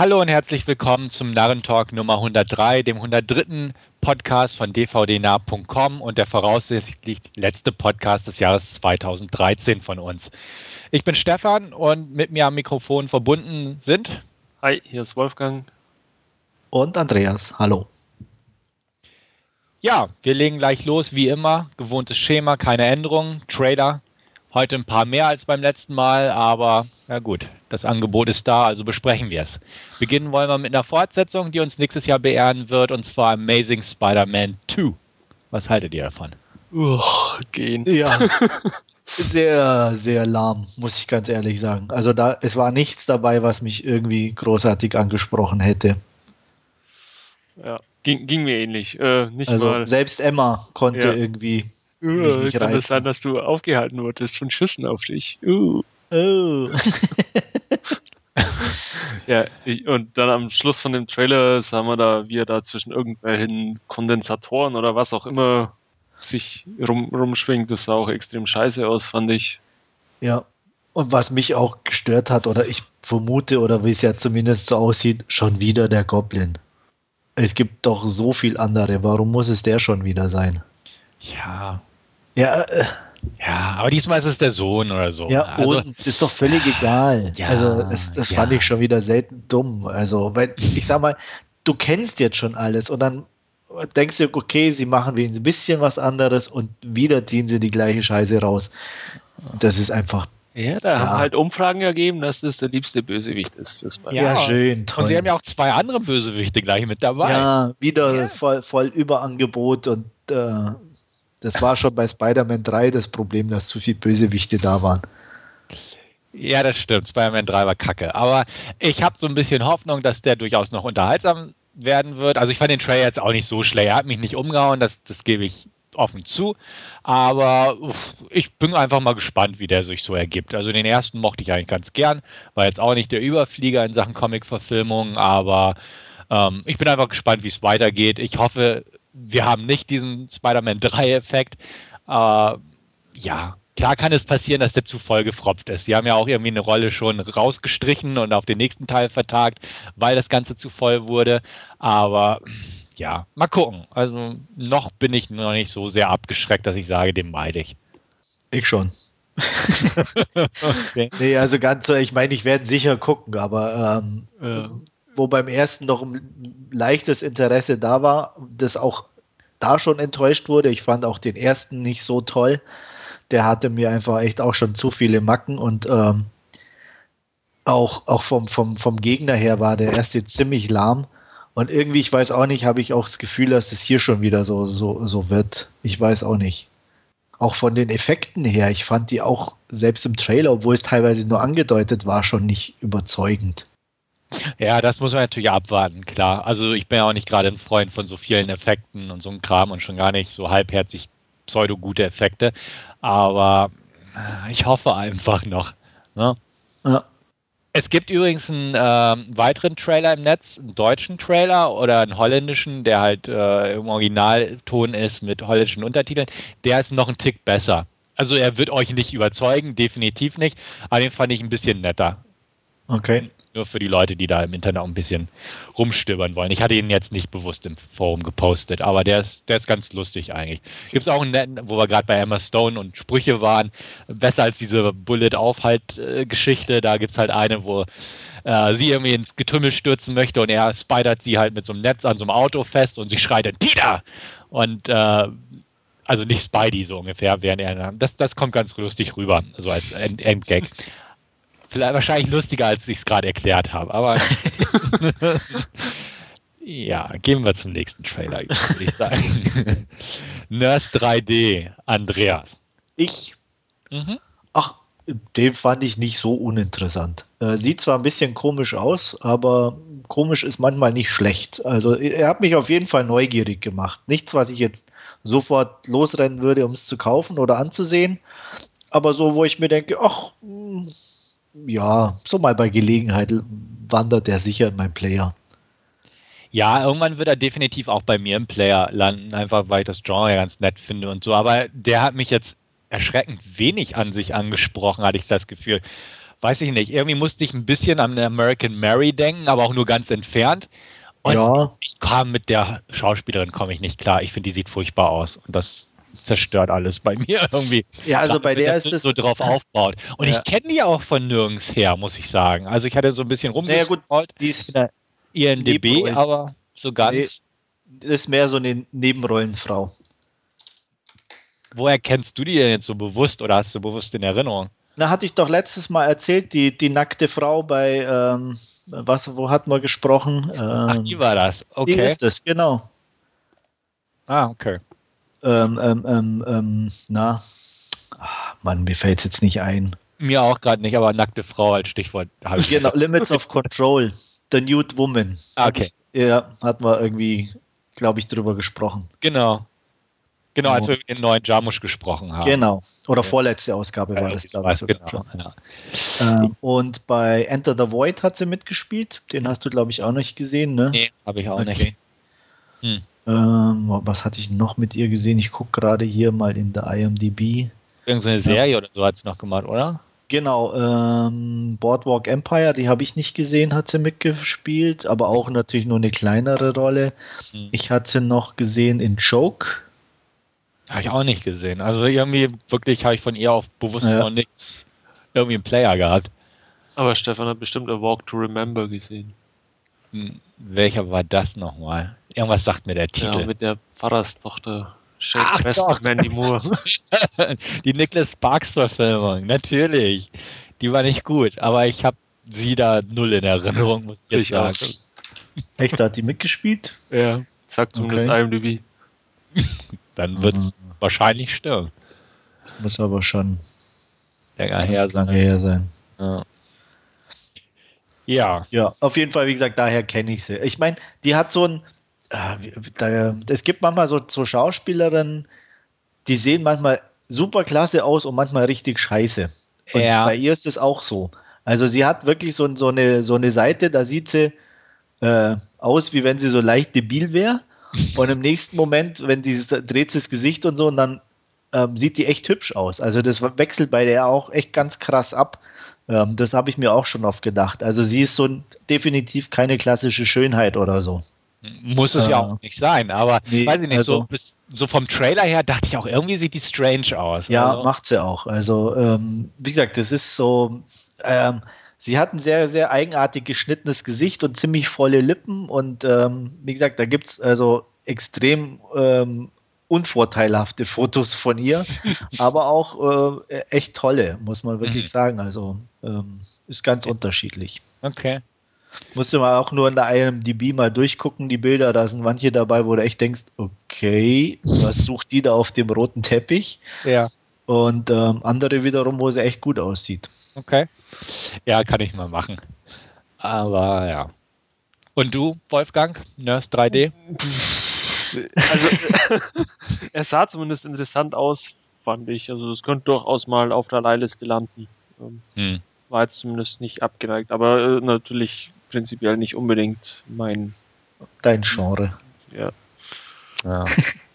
Hallo und herzlich willkommen zum Narrentalk Nummer 103, dem 103. Podcast von dvdnah.com und der voraussichtlich letzte Podcast des Jahres 2013 von uns. Ich bin Stefan und mit mir am Mikrofon verbunden sind. Hi, hier ist Wolfgang. Und Andreas. Hallo. Ja, wir legen gleich los, wie immer. Gewohntes Schema, keine Änderungen. Trailer, Heute ein paar mehr als beim letzten Mal, aber na gut, das Angebot ist da, also besprechen wir es. Beginnen wollen wir mit einer Fortsetzung, die uns nächstes Jahr beehren wird, und zwar Amazing Spider-Man 2. Was haltet ihr davon? Uch, gehen. Ja. sehr, sehr lahm, muss ich ganz ehrlich sagen. Also da, es war nichts dabei, was mich irgendwie großartig angesprochen hätte. Ja, ging, ging mir ähnlich. Äh, nicht also mal. selbst Emma konnte ja. irgendwie Uh, kann reizen. es sein, dass du aufgehalten wurdest von Schüssen auf dich? Uh. Oh. ja, ich, und dann am Schluss von dem Trailer sahen wir da, wie er da zwischen irgendwelchen Kondensatoren oder was auch immer sich rum, rumschwingt. Das sah auch extrem scheiße aus, fand ich. Ja, und was mich auch gestört hat, oder ich vermute, oder wie es ja zumindest so aussieht, schon wieder der Goblin. Es gibt doch so viel andere. Warum muss es der schon wieder sein? Ja, ja, äh, ja, aber diesmal ist es der Sohn oder so. Ja, also, und es ist doch völlig egal. Ja, also das, das ja. fand ich schon wieder selten dumm. Also, weil ich sag mal, du kennst jetzt schon alles und dann denkst du, okay, sie machen ein bisschen was anderes und wieder ziehen sie die gleiche Scheiße raus. Das ist einfach. Ja, da ja. haben halt Umfragen ergeben, dass das der liebste Bösewicht ist. ja, ja, schön. Toll. Und sie haben ja auch zwei andere Bösewichte gleich mit dabei. Ja, wieder Voll, voll Überangebot und äh, das war schon bei Spider-Man 3 das Problem, dass zu viele Bösewichte da waren. Ja, das stimmt. Spider-Man 3 war kacke. Aber ich habe so ein bisschen Hoffnung, dass der durchaus noch unterhaltsam werden wird. Also ich fand den Trailer jetzt auch nicht so schlecht. Er hat mich nicht umgehauen, das, das gebe ich offen zu. Aber ich bin einfach mal gespannt, wie der sich so ergibt. Also den ersten mochte ich eigentlich ganz gern. War jetzt auch nicht der Überflieger in Sachen Comic-Verfilmung, aber ähm, ich bin einfach gespannt, wie es weitergeht. Ich hoffe, wir haben nicht diesen Spider-Man 3-Effekt. Äh, ja, klar kann es passieren, dass der zu voll gefropft ist. Sie haben ja auch irgendwie eine Rolle schon rausgestrichen und auf den nächsten Teil vertagt, weil das Ganze zu voll wurde. Aber ja, mal gucken. Also noch bin ich noch nicht so sehr abgeschreckt, dass ich sage, den meide ich. Ich schon. okay. Nee, also ganz so, ich meine, ich werde sicher gucken, aber ähm, ja wo beim ersten noch ein leichtes Interesse da war, das auch da schon enttäuscht wurde. Ich fand auch den ersten nicht so toll. Der hatte mir einfach echt auch schon zu viele Macken und ähm, auch, auch vom, vom, vom Gegner her war der erste ziemlich lahm. Und irgendwie, ich weiß auch nicht, habe ich auch das Gefühl, dass es hier schon wieder so, so, so wird. Ich weiß auch nicht. Auch von den Effekten her, ich fand die auch selbst im Trailer, obwohl es teilweise nur angedeutet war, schon nicht überzeugend. Ja, das muss man natürlich abwarten, klar. Also ich bin ja auch nicht gerade ein Freund von so vielen Effekten und so einem Kram und schon gar nicht so halbherzig pseudo-gute Effekte. Aber äh, ich hoffe einfach noch. Ne? Ja. Es gibt übrigens einen äh, weiteren Trailer im Netz, einen deutschen Trailer oder einen holländischen, der halt äh, im Originalton ist mit holländischen Untertiteln. Der ist noch ein Tick besser. Also er wird euch nicht überzeugen, definitiv nicht, aber den fand ich ein bisschen netter. Okay. Nur für die Leute, die da im Internet auch ein bisschen rumstöbern wollen. Ich hatte ihn jetzt nicht bewusst im Forum gepostet, aber der ist, der ist ganz lustig eigentlich. Gibt es auch einen netten, wo wir gerade bei Emma Stone und Sprüche waren, besser als diese Bullet-Aufhalt-Geschichte. Da gibt es halt eine, wo äh, sie irgendwie ins Getümmel stürzen möchte und er spidert sie halt mit so einem Netz an so einem Auto fest und sie schreit dann Peter! Und äh, also nicht Spidey so ungefähr, während er das, das kommt ganz lustig rüber, so als End Endgag. Vielleicht wahrscheinlich lustiger, als ich es gerade erklärt habe, aber ja, gehen wir zum nächsten Trailer, würde ich sagen. Nurse 3D, Andreas. Ich? Mhm. Ach, den fand ich nicht so uninteressant. Äh, sieht zwar ein bisschen komisch aus, aber komisch ist manchmal nicht schlecht. Also er hat mich auf jeden Fall neugierig gemacht. Nichts, was ich jetzt sofort losrennen würde, um es zu kaufen oder anzusehen. Aber so, wo ich mir denke, ach, ja, so mal bei Gelegenheit wandert er sicher in mein Player. Ja, irgendwann wird er definitiv auch bei mir im Player landen, einfach weil ich das Genre ganz nett finde und so. Aber der hat mich jetzt erschreckend wenig an sich angesprochen, hatte ich das Gefühl. weiß ich nicht, irgendwie musste ich ein bisschen an American Mary denken, aber auch nur ganz entfernt. Und Ja. ich kam mit der Schauspielerin, komme ich nicht klar. Ich finde, die sieht furchtbar aus. Und das zerstört alles bei mir irgendwie. Ja, also bei der das ist es. so drauf aufbaut. Und Ja. ich kenne die auch von nirgends her, muss ich sagen. Also ich hatte so ein bisschen Naja, gut, rumgescrollt die ist, in der INDB, aber so ganz. Nee. ist mehr so eine Nebenrollenfrau. Woher kennst du die denn jetzt so bewusst oder hast du bewusst in Erinnerung? Na, hatte ich doch letztes Mal erzählt, die, die nackte Frau bei, ähm, was, wo hatten wir gesprochen? Ach, Ähm, die war das. die Okay. ist es, genau. Ah, okay. Ähm, ähm, ähm, ähm, na, ah, Mann, mir fällt es jetzt nicht ein. Mir auch gerade nicht, aber nackte Frau als Stichwort. hab ich- Genau, Limits of Control, The Nude Woman. Ah, okay. Ja, hatten wir irgendwie, glaube ich, drüber gesprochen. Genau. Genau, als wir über den neuen Jamusch gesprochen haben. Genau. Oder Ja. vorletzte Ausgabe war Ja, das, glaube ich. sowas, sogar genau. Ja. Ähm, und bei Enter the Void hat sie mitgespielt. Den hast du, glaube ich, auch nicht gesehen, ne? Nee, habe ich auch nicht. Okay. Hm. Ähm, was hatte ich noch mit ihr gesehen? Ich gucke gerade hier mal in der IMDb. Irgend so eine Serie oder so hat sie noch gemacht, oder? Genau, ähm, Boardwalk Empire, die habe ich nicht gesehen, hat sie mitgespielt, aber auch natürlich nur eine kleinere Rolle. Hm. Ich hatte sie noch gesehen in Joke. Habe ich auch nicht gesehen. Also irgendwie wirklich habe ich von ihr auch bewusst Ja. noch nichts irgendwie einen Player gehabt. Aber Stefan hat bestimmt A Walk to Remember gesehen. Hm, Welcher war das nochmal? Irgendwas sagt mir der Ja, Titel. mit der Pfarrerstochter. Shane Ach, Schwester doch. Mandy Moore. die Nicholas Sparks Verfilmung, natürlich. Die war nicht gut, aber ich habe sie da null in Erinnerung, muss ich Ich auch. sagen. Echt, da hat die mitgespielt? ja, sagt zumindest Okay. IMDb. Dann wird es Mhm. wahrscheinlich stimmen. Muss aber schon Länger her lange sein. her sein. Ja. ja, Ja, auf jeden Fall, wie gesagt, daher kenne ich sie. Ich meine, die hat so ein. Wie- da, es gibt manchmal so, so Schauspielerinnen, die sehen manchmal super klasse aus und manchmal richtig scheiße. Und Ja. bei ihr ist es auch so. Also sie hat wirklich so, so, eine, so eine Seite, da sieht sie äh, aus, wie wenn sie so leicht debil wäre. Und im nächsten Moment, wenn die dreht sie das Gesicht und so, und dann ähm, sieht die echt hübsch aus. Also das wechselt bei der auch echt ganz krass ab. Ähm, das habe ich mir auch schon oft gedacht. Also sie ist so definitiv keine klassische Schönheit oder so. Muss es ja Äh, auch nicht sein, aber nee, weiß ich nicht, so, also- bis, so vom Trailer her dachte ich auch, irgendwie sieht die strange aus. Ja, also, macht sie auch. Also ähm, wie gesagt, das ist so. Ähm, sie hat ein sehr, sehr eigenartig geschnittenes Gesicht und ziemlich volle Lippen. Und ähm, wie gesagt, da gibt es also extrem ähm, unvorteilhafte Fotos von ihr, aber auch äh, echt tolle, muss man wirklich Mhm. sagen. Also ähm, ist ganz unterschiedlich. Okay. Musste mal auch nur in der IMDb mal durchgucken, die Bilder. Da sind manche dabei, wo du echt denkst, okay, was sucht die da auf dem roten Teppich? Ja. Und ähm, andere wiederum, wo sie echt gut aussieht. Okay. Ja, kann ich mal machen. Aber ja. Und du, Wolfgang? Nurse 3D? Also, er sah zumindest interessant aus, fand ich. Also, das könnte durchaus mal auf der Leihliste landen. Ähm, Hm. War jetzt zumindest nicht abgeneigt, aber äh, natürlich prinzipiell nicht unbedingt mein. Dein Genre. Ja. Ja.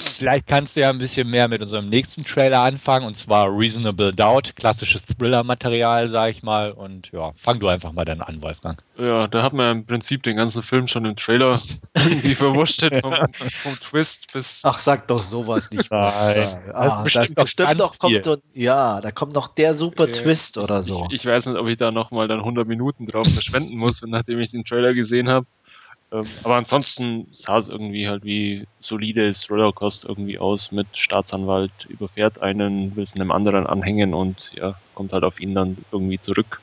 Vielleicht kannst du ja ein bisschen mehr mit unserem nächsten Trailer anfangen, und zwar Reasonable Doubt, klassisches Thriller-Material, sag ich mal. Und ja, fang du einfach mal dann an, Wolfgang. Ja, da hat man im Prinzip den ganzen Film schon im Trailer irgendwie verwurstet, vom, vom Twist bis. Ach, sag doch sowas nicht. Nein. Ah, Das das bestimmt bestimmt, doch, kommt so, ja, da kommt noch der super Okay. Twist oder so. Ich, ich weiß nicht, ob ich da nochmal dann 100 Minuten drauf verschwenden muss, nachdem ich den Trailer gesehen habe. Ähm, aber ansonsten sah es irgendwie halt wie solide Thriller-Kost irgendwie aus mit Staatsanwalt überfährt einen, will es einem anderen anhängen und ja, kommt halt auf ihn dann irgendwie zurück.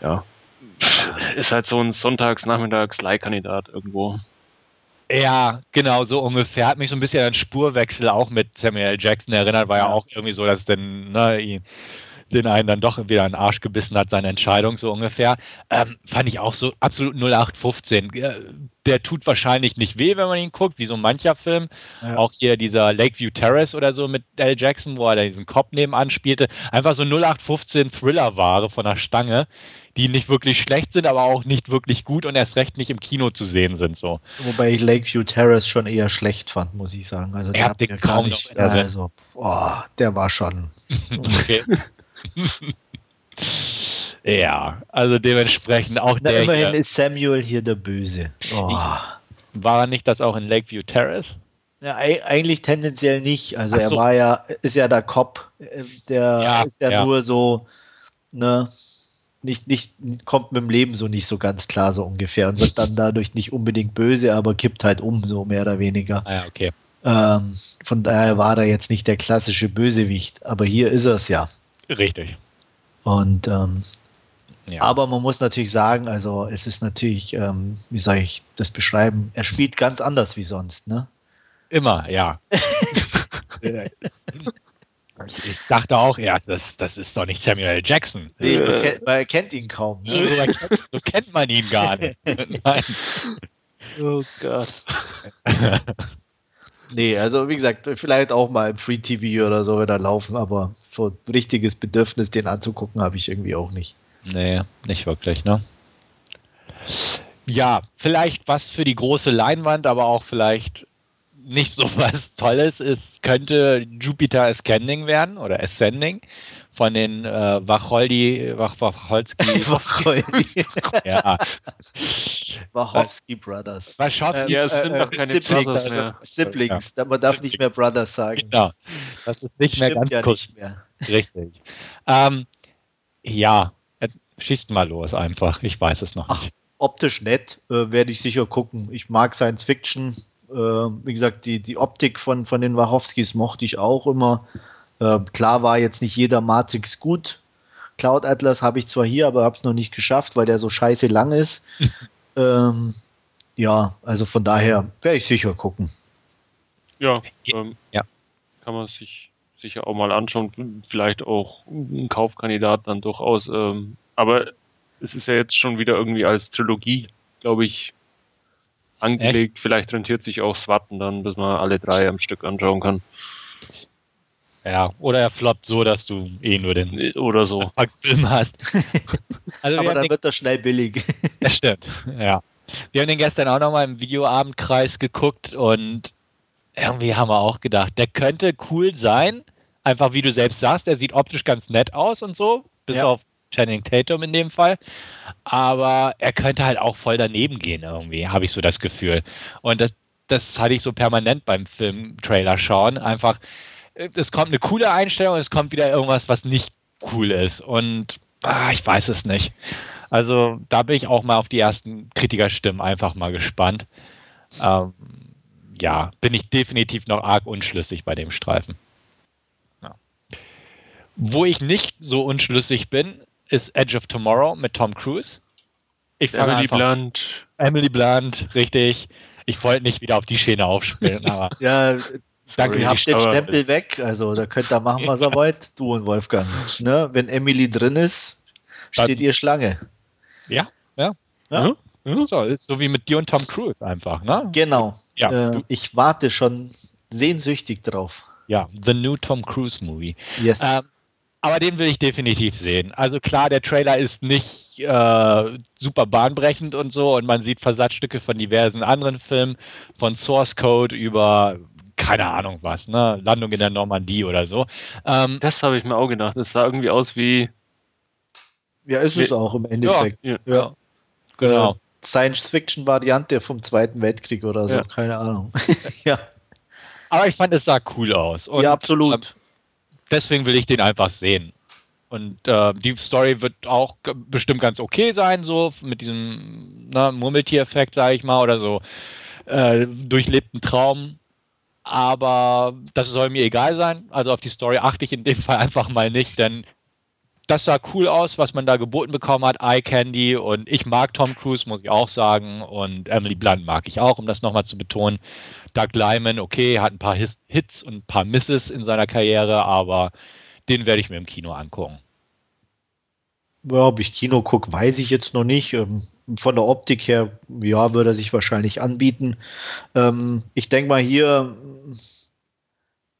Ja. Ist halt so ein Sonntags-Nachmittags-Leihkandidat irgendwo. Ja, genau, so ungefähr. Hat mich so ein bisschen an Spurwechsel auch mit Samuel. Jackson erinnert, war ja, Ja. auch irgendwie so, dass denn, ne, den einen dann doch wieder in den Arsch gebissen hat, seine Entscheidung so ungefähr. Ähm, fand ich auch so absolut 0815. Äh, Der tut wahrscheinlich nicht weh, wenn man ihn guckt, wie so mancher Film. Ja. Auch hier dieser Lakeview Terrace oder so mit L. Jackson, wo er da diesen Cop nebenan spielte. Einfach so 0815 Thriller-Ware von der Stange, die nicht wirklich schlecht sind, aber auch nicht wirklich gut und erst recht nicht im Kino zu sehen sind. So. Wobei ich Lakeview Terrace schon eher schlecht fand, muss ich sagen. Also, der hat den kaum nicht, also, boah, der war schon. Okay. Ja, also dementsprechend auch Na, der immerhin hier, ist Samuel hier der Böse. Oh. war er nicht das auch in Lakeview Terrace? Ja, ei- eigentlich tendenziell nicht. Also Ach er so. war ja, ist ja der Cop, äh, der Ja, ist ja, ja. nur so, ne, nicht, nicht, kommt mit dem Leben so nicht so ganz klar, so ungefähr, und wird dann dadurch nicht unbedingt böse, aber kippt halt um, so mehr oder weniger. Ah ja, okay. Ähm, von daher war er jetzt nicht der klassische Bösewicht, aber hier ist er es ja. Richtig. Und ähm, Ja. aber man muss natürlich sagen, also es ist natürlich, ähm, wie soll ich das beschreiben? Er spielt ganz anders wie sonst, ne? Immer, ja. ich, dachte auch erst, das, das ist doch nicht Samuel L. Jackson. Nee, man kennt- man erkennt ihn kaum. So, Ne? kennt- so kennt man ihn gar nicht. Nein. Oh Gott. Nee, also wie gesagt, vielleicht auch mal im Free TV oder so wieder laufen, aber so richtiges Bedürfnis, den anzugucken, habe ich irgendwie auch nicht. Nee, nicht wirklich, ne? Ja, vielleicht was für die große Leinwand, aber auch vielleicht nicht so was Tolles ist, könnte Jupiter Ascending werden oder Ascending von den äh, Wacholdi, Wach, Wacholski, Wachowski ja, Wachowski Brothers. Wachowski, Ja, es sind äh, doch keine Siblings, Brothers mehr. Siblings, man darf nicht mehr Brothers sagen. genau. Das ist nicht mehr Stimmt ganz ja kurz. nicht mehr. Richtig. Ähm, ja, äh, schießt mal los einfach. Ich weiß es noch Ach. nicht. Optisch nett, äh, werde ich sicher gucken. Ich mag Science Fiction. Äh, wie gesagt, die, die Optik von, von den Wachowskis mochte ich auch immer. Äh, klar war jetzt nicht jeder Matrix gut. Cloud Atlas habe ich zwar hier, aber habe es noch nicht geschafft, weil der so scheiße lang ist. ähm, ja, also von daher werde ich sicher gucken. Ja, ähm, Ja. kann man sich sicher auch mal anschauen. Vielleicht auch ein Kaufkandidat dann durchaus. Ähm, aber es ist ja jetzt schon wieder irgendwie als Trilogie, glaube ich, angelegt. Vielleicht rentiert sich auch Swatten dann, bis man alle drei am Stück anschauen kann. Ja, oder er floppt so, dass du eh nur den Oder so. Anfangsfilm hast. Also aber dann den, wird das schnell billig. das stimmt, ja. Wir haben den gestern auch nochmal im Videoabendkreis geguckt und irgendwie haben wir auch gedacht, der könnte cool sein. Einfach wie du selbst sagst, er sieht optisch ganz nett aus und so, bis Ja. auf Channing Tatum in dem Fall. Aber er könnte halt auch voll daneben gehen irgendwie, habe ich so das Gefühl. Und das, das hatte ich so permanent beim Film-Trailer schauen. Einfach, äh, es kommt eine coole Einstellung und es kommt wieder irgendwas, was nicht cool ist. Und ah, ich weiß es nicht. Also da bin ich auch mal auf die ersten Kritikerstimmen einfach mal gespannt. Ähm, ja, bin ich definitiv noch arg unschlüssig bei dem Streifen. Ja. Wo ich nicht so unschlüssig bin, ist Edge of Tomorrow mit Tom Cruise. Ich fange Emily einfach Blunt. Emily Blunt, richtig. Ich wollte nicht wieder auf die Schiene aufspielen, aber Ja, Danke, ihr habt den Stempel weg, also da könnt ihr machen, was ihr wollt, du und Wolfgang. Ne? Wenn Emily drin ist, steht Dann- ihr Schlange. ja, ja. Ja. Ist so, ist so wie mit dir und Tom Cruise einfach, ne? Genau. Ja, äh, ich warte schon sehnsüchtig drauf. Ja, The New Tom Cruise Movie. Yes. Ähm, aber den will ich definitiv sehen. Also klar, der Trailer ist nicht äh, super bahnbrechend und so und man sieht Versatzstücke von diversen anderen Filmen, von Source Code über keine Ahnung was, ne? Landung in der Normandie oder so. Ähm, Das habe ich mir auch gedacht. Das sah irgendwie aus wie. ja, ist es auch im Endeffekt. Ja, Ja. genau. Äh, Science-Fiction-Variante vom Zweiten Weltkrieg oder so, Ja. keine Ahnung. ja. Aber ich fand, es sah cool aus. Und, ja, absolut. ähm, deswegen will ich den einfach sehen. Und äh, die Story wird auch bestimmt ganz okay sein, so mit diesem ne, Murmeltier-Effekt, sage ich mal, oder so äh, durchlebten Traum. Aber das soll mir egal sein. Also auf die Story achte ich in dem Fall einfach mal nicht, denn das sah cool aus, was man da geboten bekommen hat. Eye Candy und ich mag Tom Cruise, muss ich auch sagen. Und Emily Blunt mag ich auch, um das nochmal zu betonen. Doug Lyman, okay, hat ein paar Hits und ein paar Misses in seiner Karriere, aber den werde ich mir im Kino angucken. Ja, ob ich Kino gucke, weiß ich jetzt noch nicht. Ähm, Von der Optik her, ja, würde er sich wahrscheinlich anbieten. Ähm, ich denke mal hier,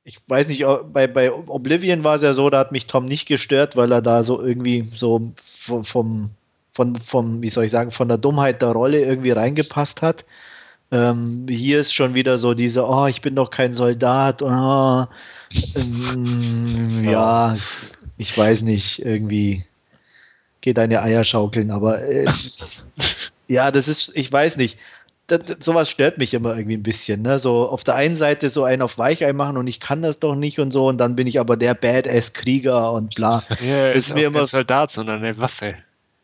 ich weiß nicht, bei, bei Oblivion war es ja so, da hat mich Tom nicht gestört, weil er da so irgendwie so vom, vom, von, vom, wie soll ich sagen, von der Dummheit der Rolle irgendwie reingepasst hat. Ähm, hier ist schon wieder so diese, oh, ich bin doch kein Soldat. Oh, ähm, ja, ich weiß nicht, irgendwie geh deine Eier schaukeln, aber äh, ja, das ist, ich weiß nicht. Das, das, sowas stört mich immer irgendwie ein bisschen. Ne? So auf der einen Seite so einen auf Weichei machen und ich kann das doch nicht und so und dann bin ich aber der Badass-Krieger und bla. Ja, ist, ist mir immer Soldat, sondern eine Waffe.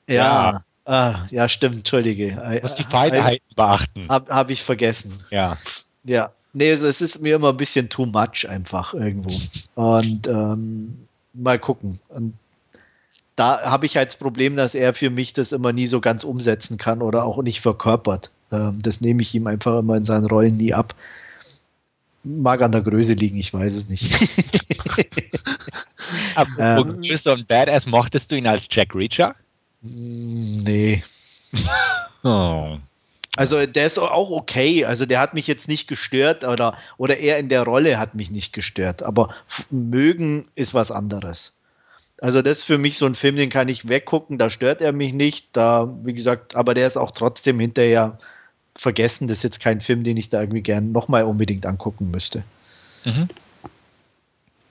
Ja, ja, ah, ja stimmt, entschuldige. Du musst die Feinheiten beachten. Habe hab ich vergessen. Ja. Ja. Nee, also es ist mir immer ein bisschen too much einfach irgendwo. Und ähm, mal gucken. Und da habe ich halt das Problem, dass er für mich das immer nie so ganz umsetzen kann oder auch nicht verkörpert. Ähm, das nehme ich ihm einfach immer in seinen Rollen nie ab. Mag an der Größe liegen, ich weiß es nicht. Aber ähm, bist du ein Badass? Mochtest du ihn als Jack Reacher? Nee. oh. Also der ist auch okay. Also der hat mich jetzt nicht gestört oder, oder er in der Rolle hat mich nicht gestört. Aber mögen ist was anderes. Also das ist für mich so ein Film, den kann ich weggucken, da stört er mich nicht. Da, wie gesagt, aber der ist auch trotzdem hinterher vergessen. Das ist jetzt kein Film, den ich da irgendwie gerne nochmal unbedingt angucken müsste. Mhm.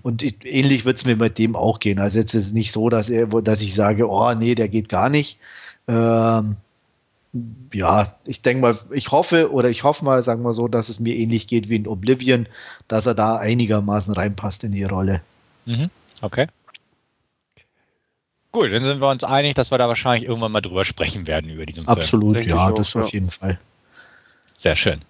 Und ich, ähnlich wird es mir mit dem auch gehen. Also jetzt ist es nicht so, dass, er, dass ich sage, oh nee, der geht gar nicht. Ähm, ja, ich denke mal, ich hoffe oder ich hoffe mal, sagen wir so, dass es mir ähnlich geht wie in Oblivion, dass er da einigermaßen reinpasst in die Rolle. Mhm. Okay. Gut, dann sind wir uns einig, dass wir da wahrscheinlich irgendwann mal drüber sprechen werden über diesen Film. Absolut, ja, das auf jeden Fall. Sehr schön.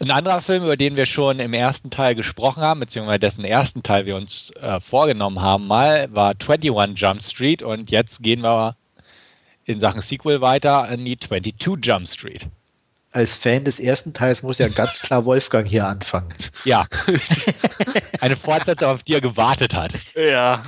Ein anderer Film, über den wir schon im ersten Teil gesprochen haben, beziehungsweise dessen ersten Teil wir uns äh, vorgenommen haben, mal, war 21 Jump Street und jetzt gehen wir in Sachen Sequel weiter in die 22 Jump Street. Als Fan des ersten Teils muss ja ganz klar Wolfgang hier anfangen. Ja. Eine Fortsetzung, auf die er gewartet hat. Ja.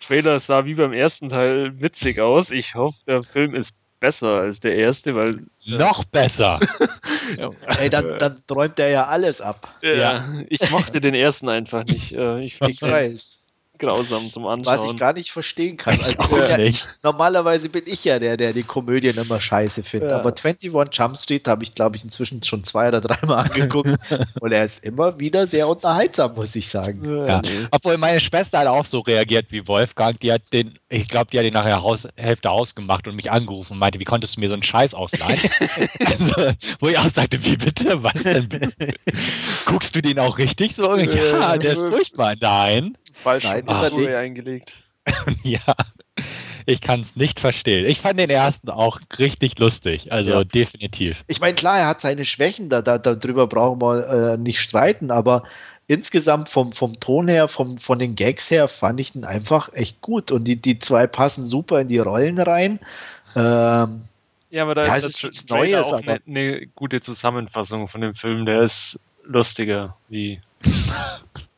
Trailer sah wie beim ersten Teil witzig aus. Ich hoffe, der Film ist besser als der erste, weil. Äh, Noch besser! Ey, dann, dann, träumt er ja alles ab. Ja, ja. ich mochte den ersten einfach nicht. Äh, ich, ich weiß grausam zum Anschauen. Was ich gar nicht verstehen kann. Also, ja, nicht. Normalerweise bin ich ja der, der die Komödien immer scheiße findet. Ja. Aber 21 Jump Street habe ich, glaube ich, inzwischen schon zwei oder dreimal angeguckt. und er ist immer wieder sehr unterhaltsam, muss ich sagen. Ja. Obwohl meine Schwester hat auch so reagiert wie Wolfgang. Die hat den, ich glaube, die hat ihn nachher Haus, Hälfte ausgemacht und mich angerufen und meinte, wie konntest du mir so einen Scheiß ausleihen? also, wo ich auch sagte, wie bitte? Was denn bitte? Guckst du den auch richtig so? Ja, der ist furchtbar. Nein falsch Nein, ist er nicht. eingelegt. ja, ich kann es nicht verstehen. Ich fand den ersten auch richtig lustig, also ja. definitiv. Ich meine, klar, er hat seine Schwächen, da, da, darüber brauchen wir äh, nicht streiten, aber insgesamt vom, vom Ton her, vom, von den Gags her, fand ich den einfach echt gut und die, die zwei passen super in die Rollen rein. Ähm, ja, aber da ja, ist das Neue auch eine, eine gute Zusammenfassung von dem Film, der ist lustiger wie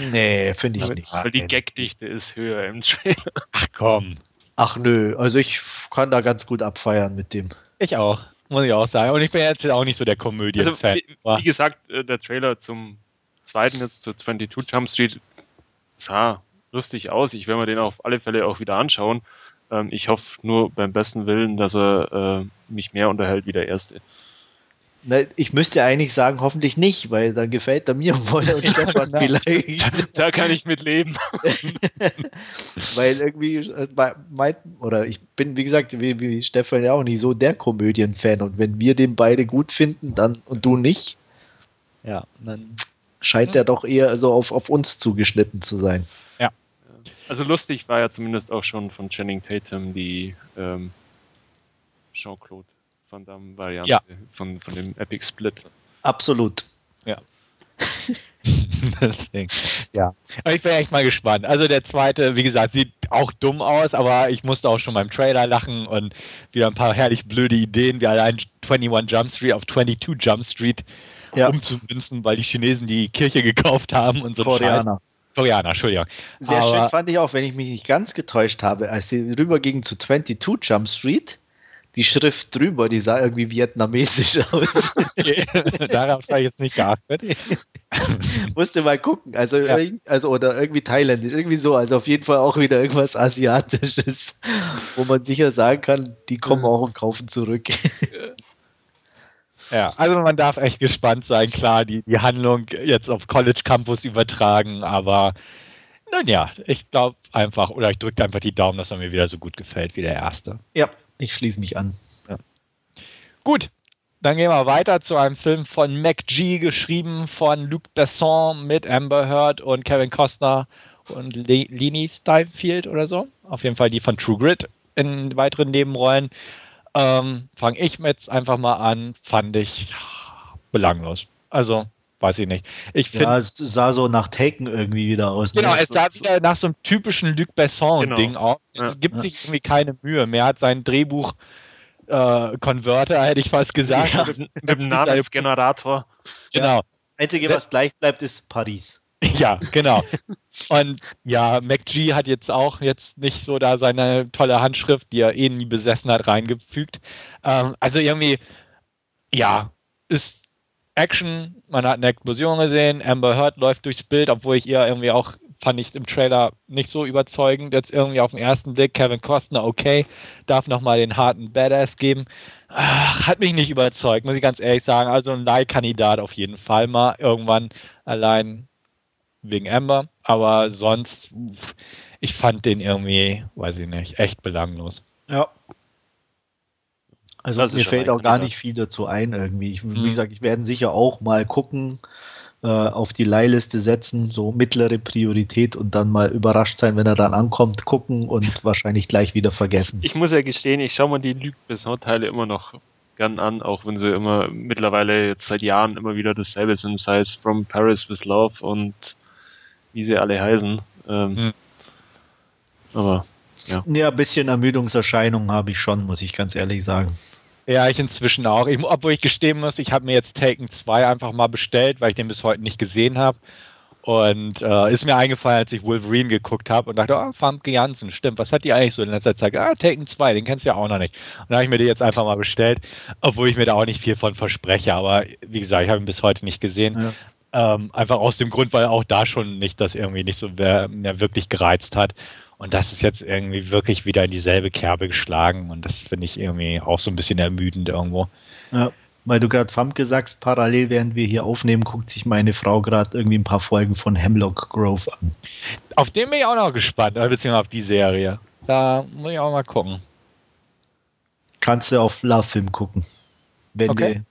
Nee, finde ich nicht. Weil die Gagdichte ist höher im Trailer. Ach komm. Ach nö, also ich kann da ganz gut abfeiern mit dem. Ich auch, muss ich auch sagen. Und ich bin jetzt auch nicht so der Komödien-Fan. Also, wie, wie, gesagt, äh, der Trailer zum zweiten jetzt zu 22 Jump Street sah lustig aus. Ich werde mir den auf alle Fälle auch wieder anschauen. Ähm, ich hoffe nur beim besten Willen, dass er äh, mich mehr unterhält wie der erste. Na, ich müsste eigentlich sagen, hoffentlich nicht, weil dann gefällt er mir wohl und Stefan vielleicht. Da kann ich mit leben. weil irgendwie, äh, mein, oder ich bin, wie gesagt, wie, wie Stefan ja auch nicht so der Komödienfan und wenn wir den beide gut finden, dann und du nicht, ja, dann scheint ja. er doch eher so auf, auf uns zugeschnitten zu sein. Ja. Also lustig war ja zumindest auch schon von Channing Tatum die ähm, Jean-Claude Van Damme-Variante ja. von, von dem Epic Split. Absolut. Ja. Deswegen, ja. Aber ich bin echt mal gespannt. Also der zweite, wie gesagt, sieht auch dumm aus, aber ich musste auch schon beim Trailer lachen und wieder ein paar herrlich blöde Ideen, wie allein 21 Jump Street auf 22 Jump Street ja. umzumünzen, weil die Chinesen die Kirche gekauft haben und so. Koreaner. Koreaner, Entschuldigung. Sehr aber, schön fand ich auch, wenn ich mich nicht ganz getäuscht habe, als sie rübergingen zu 22 Jump Street die Schrift drüber, die sah irgendwie vietnamesisch aus. Okay. Darauf habe ich jetzt nicht geachtet. Musste mal gucken. Also, ja. also, oder irgendwie thailändisch, irgendwie so. Also auf jeden Fall auch wieder irgendwas Asiatisches, wo man sicher sagen kann, die kommen auch und kaufen zurück. Ja, also man darf echt gespannt sein. Klar, die, die Handlung jetzt auf College Campus übertragen, aber Nun ja, ich glaube einfach, oder ich drücke einfach die Daumen, dass er mir wieder so gut gefällt wie der erste. Ja, ich schließe mich an. Ja. Gut, dann gehen wir weiter zu einem Film von MacG, geschrieben von Luc Besson mit Amber Heard und Kevin Costner und Le Leni Steinfield oder so. Auf jeden Fall die von True Grit in weiteren Nebenrollen. Ähm, Fange ich jetzt einfach mal an, fand ich belanglos. Also, weiß ich nicht. Ich find, ja, es sah so nach Taken irgendwie wieder aus. Genau, ne? es sah wieder nach so einem typischen Luc Besson-Ding genau. aus. Es ja, gibt ja. sich irgendwie keine Mühe mehr. Hat sein Drehbuch äh, Converter, hätte ich fast gesagt. Ja, mit, mit dem Namensgenerator. Genau. Ja. Einzige, was gleich bleibt, ist Paris. Ja, genau. Und ja, MacG hat jetzt auch jetzt nicht so da seine tolle Handschrift, die er eh nie besessen hat, reingefügt. Ähm, also irgendwie, ja, ist Action, man hat eine Explosion gesehen, Amber Heard läuft durchs Bild, obwohl ich ihr irgendwie auch fand ich im Trailer nicht so überzeugend. Jetzt irgendwie auf den ersten Blick Kevin Costner, okay, darf nochmal den harten Badass geben. Ach, hat mich nicht überzeugt, muss ich ganz ehrlich sagen. Also ein Leihkandidat auf jeden Fall mal irgendwann allein wegen Amber. Aber sonst, ich fand den irgendwie, weiß ich nicht, echt belanglos. Ja. Also mir fällt auch gar nicht viel dazu ein irgendwie. Ich, hm. Wie gesagt, ich werde sicher auch mal gucken, äh, auf die Leihliste setzen, so mittlere Priorität und dann mal überrascht sein, wenn er dann ankommt, gucken und wahrscheinlich gleich wieder vergessen. Ich muss ja gestehen, ich schaue mir die Luc Besson-Teile immer noch gern an, auch wenn sie immer mittlerweile jetzt seit Jahren immer wieder dasselbe sind, sei es From Paris with Love und wie sie alle heißen. Ähm, hm. Aber ja. Ja, ein bisschen Ermüdungserscheinungen habe ich schon, muss ich ganz ehrlich sagen. Ja, ich inzwischen auch. Ich, obwohl ich gestehen muss, ich habe mir jetzt Taken 2 einfach mal bestellt, weil ich den bis heute nicht gesehen habe. Und äh, ist mir eingefallen, als ich Wolverine geguckt habe und dachte, oh, Famke Janssen, stimmt, was hat die eigentlich so in letzter Zeit? Ah, Taken 2, den kennst du ja auch noch nicht. Und da habe ich mir den jetzt einfach mal bestellt, obwohl ich mir da auch nicht viel von verspreche. Aber wie gesagt, ich habe ihn bis heute nicht gesehen. Ja. Ähm, einfach aus dem Grund, weil auch da schon nicht das irgendwie nicht so mehr wirklich gereizt hat. Und das ist jetzt irgendwie wirklich wieder in dieselbe Kerbe geschlagen. Und das finde ich irgendwie auch so ein bisschen ermüdend irgendwo. Ja, weil du gerade Famke sagst, parallel während wir hier aufnehmen, guckt sich meine Frau gerade irgendwie ein paar Folgen von Hemlock Grove an. Auf den bin ich auch noch gespannt, äh, beziehungsweise auf die Serie. Da muss ich auch mal gucken. Kannst du auf Love Film gucken. Wenn okay. du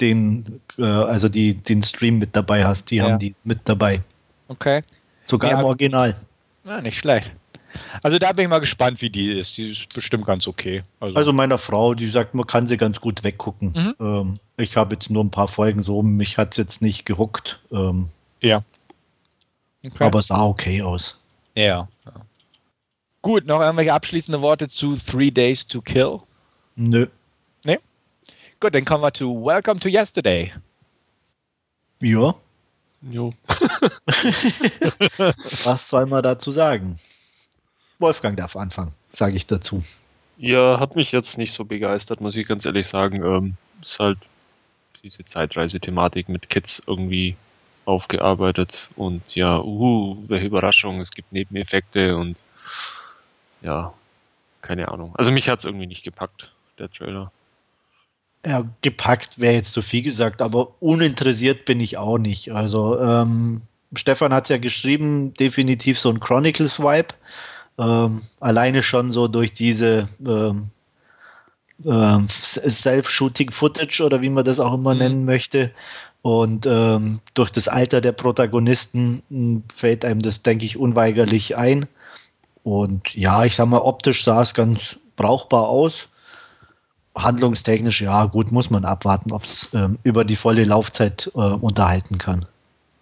den, äh, also die, den Stream mit dabei hast, die ja. haben die mit dabei. Okay. Sogar ja, im Original. Ja, nicht schlecht. Also da bin ich mal gespannt, wie die ist. Die ist bestimmt ganz okay. Also, also meiner Frau, die sagt, man kann sie ganz gut weggucken. Mhm. Ähm, ich habe jetzt nur ein paar Folgen so, mich hat es jetzt nicht gehuckt. Ähm, ja. Okay. Aber sah okay aus. Ja. ja. Gut, noch irgendwelche abschließende Worte zu Three Days to Kill? Nö. Nee? Gut, dann kommen wir zu Welcome to Yesterday. Ja. Jo. Was soll man dazu sagen? Wolfgang darf anfangen, sage ich dazu. Ja, hat mich jetzt nicht so begeistert, muss ich ganz ehrlich sagen. Ähm, ist halt diese Zeitreise-Thematik mit Kids irgendwie aufgearbeitet und ja, uh, welche Überraschung, es gibt Nebeneffekte und ja, keine Ahnung. Also mich hat es irgendwie nicht gepackt, der Trailer. Ja, gepackt wäre jetzt zu viel gesagt, aber uninteressiert bin ich auch nicht. Also ähm, Stefan hat es ja geschrieben, definitiv so ein Chronicles-Vibe. Ähm, alleine schon so durch diese ähm, äh, Self-Shooting-Footage oder wie man das auch immer mhm. nennen möchte. Und ähm, durch das Alter der Protagonisten hm, fällt einem das, denke ich, unweigerlich ein. Und ja, ich sag mal, optisch sah es ganz brauchbar aus. Handlungstechnisch, ja, gut, muss man abwarten, ob es ähm, über die volle Laufzeit äh, unterhalten kann.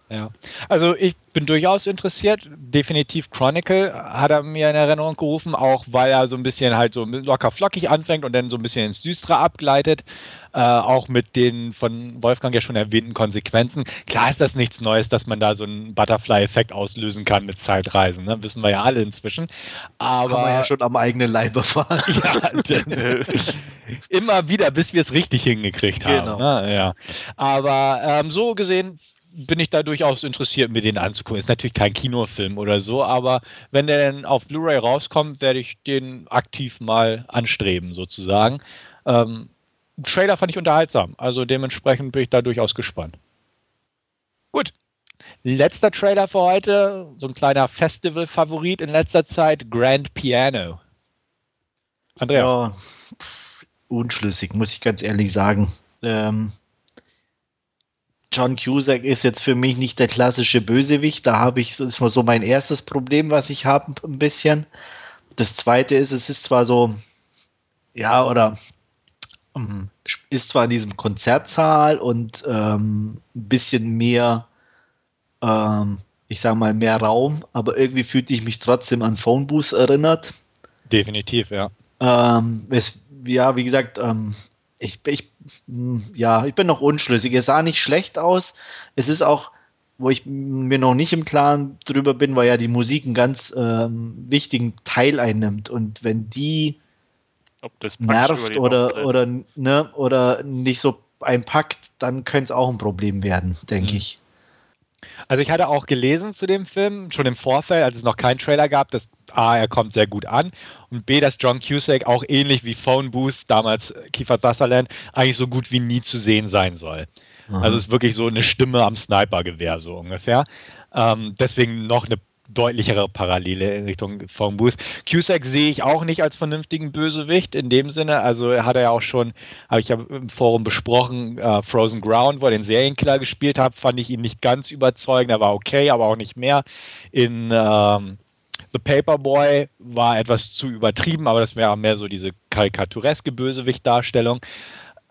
Ja, also ich bin durchaus interessiert. Definitiv Chronicle hat er mir in Erinnerung gerufen, auch weil er so ein bisschen halt so locker flockig anfängt und dann so ein bisschen ins Düstere abgleitet. Äh, auch mit den von Wolfgang ja schon erwähnten Konsequenzen. Klar ist das nichts Neues, dass man da so einen Butterfly-Effekt auslösen kann mit Zeitreisen. Ne? Wissen wir ja alle inzwischen. Aber Haben wir ja schon am eigenen Leib erfahren. ja, denn, immer wieder, bis wir es richtig hingekriegt haben. Genau. Ne? Ja. Aber ähm, so gesehen bin ich da durchaus interessiert, mir den anzugucken. Ist natürlich kein Kinofilm oder so, aber wenn der dann auf Blu-ray rauskommt, werde ich den aktiv mal anstreben, sozusagen. Ähm, Trailer fand ich unterhaltsam, also dementsprechend bin ich da durchaus gespannt. Gut. Letzter Trailer für heute, so ein kleiner Festival-Favorit in letzter Zeit, Grand Piano. Andreas. Ja, unschlüssig, muss ich ganz ehrlich sagen. Ähm, John Cusack ist jetzt für mich nicht der klassische Bösewicht. Da habe ich, das ist mal so mein erstes Problem, was ich habe, ein bisschen. Das zweite ist, es ist zwar so, ja, oder um, ist zwar in diesem Konzertsaal und ähm, ein bisschen mehr, ähm, ich sage mal, mehr Raum, aber irgendwie fühlte ich mich trotzdem an Phone Booth erinnert. Definitiv, ja. Ähm, es, ja, wie gesagt, ähm, ich, ich, ja, ich bin noch unschlüssig. Es sah nicht schlecht aus. Es ist auch, wo ich mir noch nicht im Klaren drüber bin, weil ja die Musik einen ganz ähm, wichtigen Teil einnimmt. Und wenn die nervt oder, oder, ne, oder nicht so einpackt, dann könnte es auch ein Problem werden, denke mhm. ich. Also ich hatte auch gelesen zu dem Film, schon im Vorfeld, als es noch keinen Trailer gab, dass A, er kommt sehr gut an und B, dass John Cusack auch ähnlich wie Phone Booth, damals Kiefer Sutherland, eigentlich so gut wie nie zu sehen sein soll. Mhm. Also es ist wirklich so eine Stimme am Snipergewehr so ungefähr. Ähm, deswegen noch eine deutlichere Parallele in Richtung Phone Booth. Cusack sehe ich auch nicht als vernünftigen Bösewicht in dem Sinne. Also er hat ja auch schon, habe ich ja im Forum besprochen, uh, Frozen Ground, wo er den Serienkiller gespielt hat, fand ich ihn nicht ganz überzeugend. Er war okay, aber auch nicht mehr. In ähm, The Paperboy war etwas zu übertrieben, aber das wäre mehr so diese karikatureske Bösewicht-Darstellung.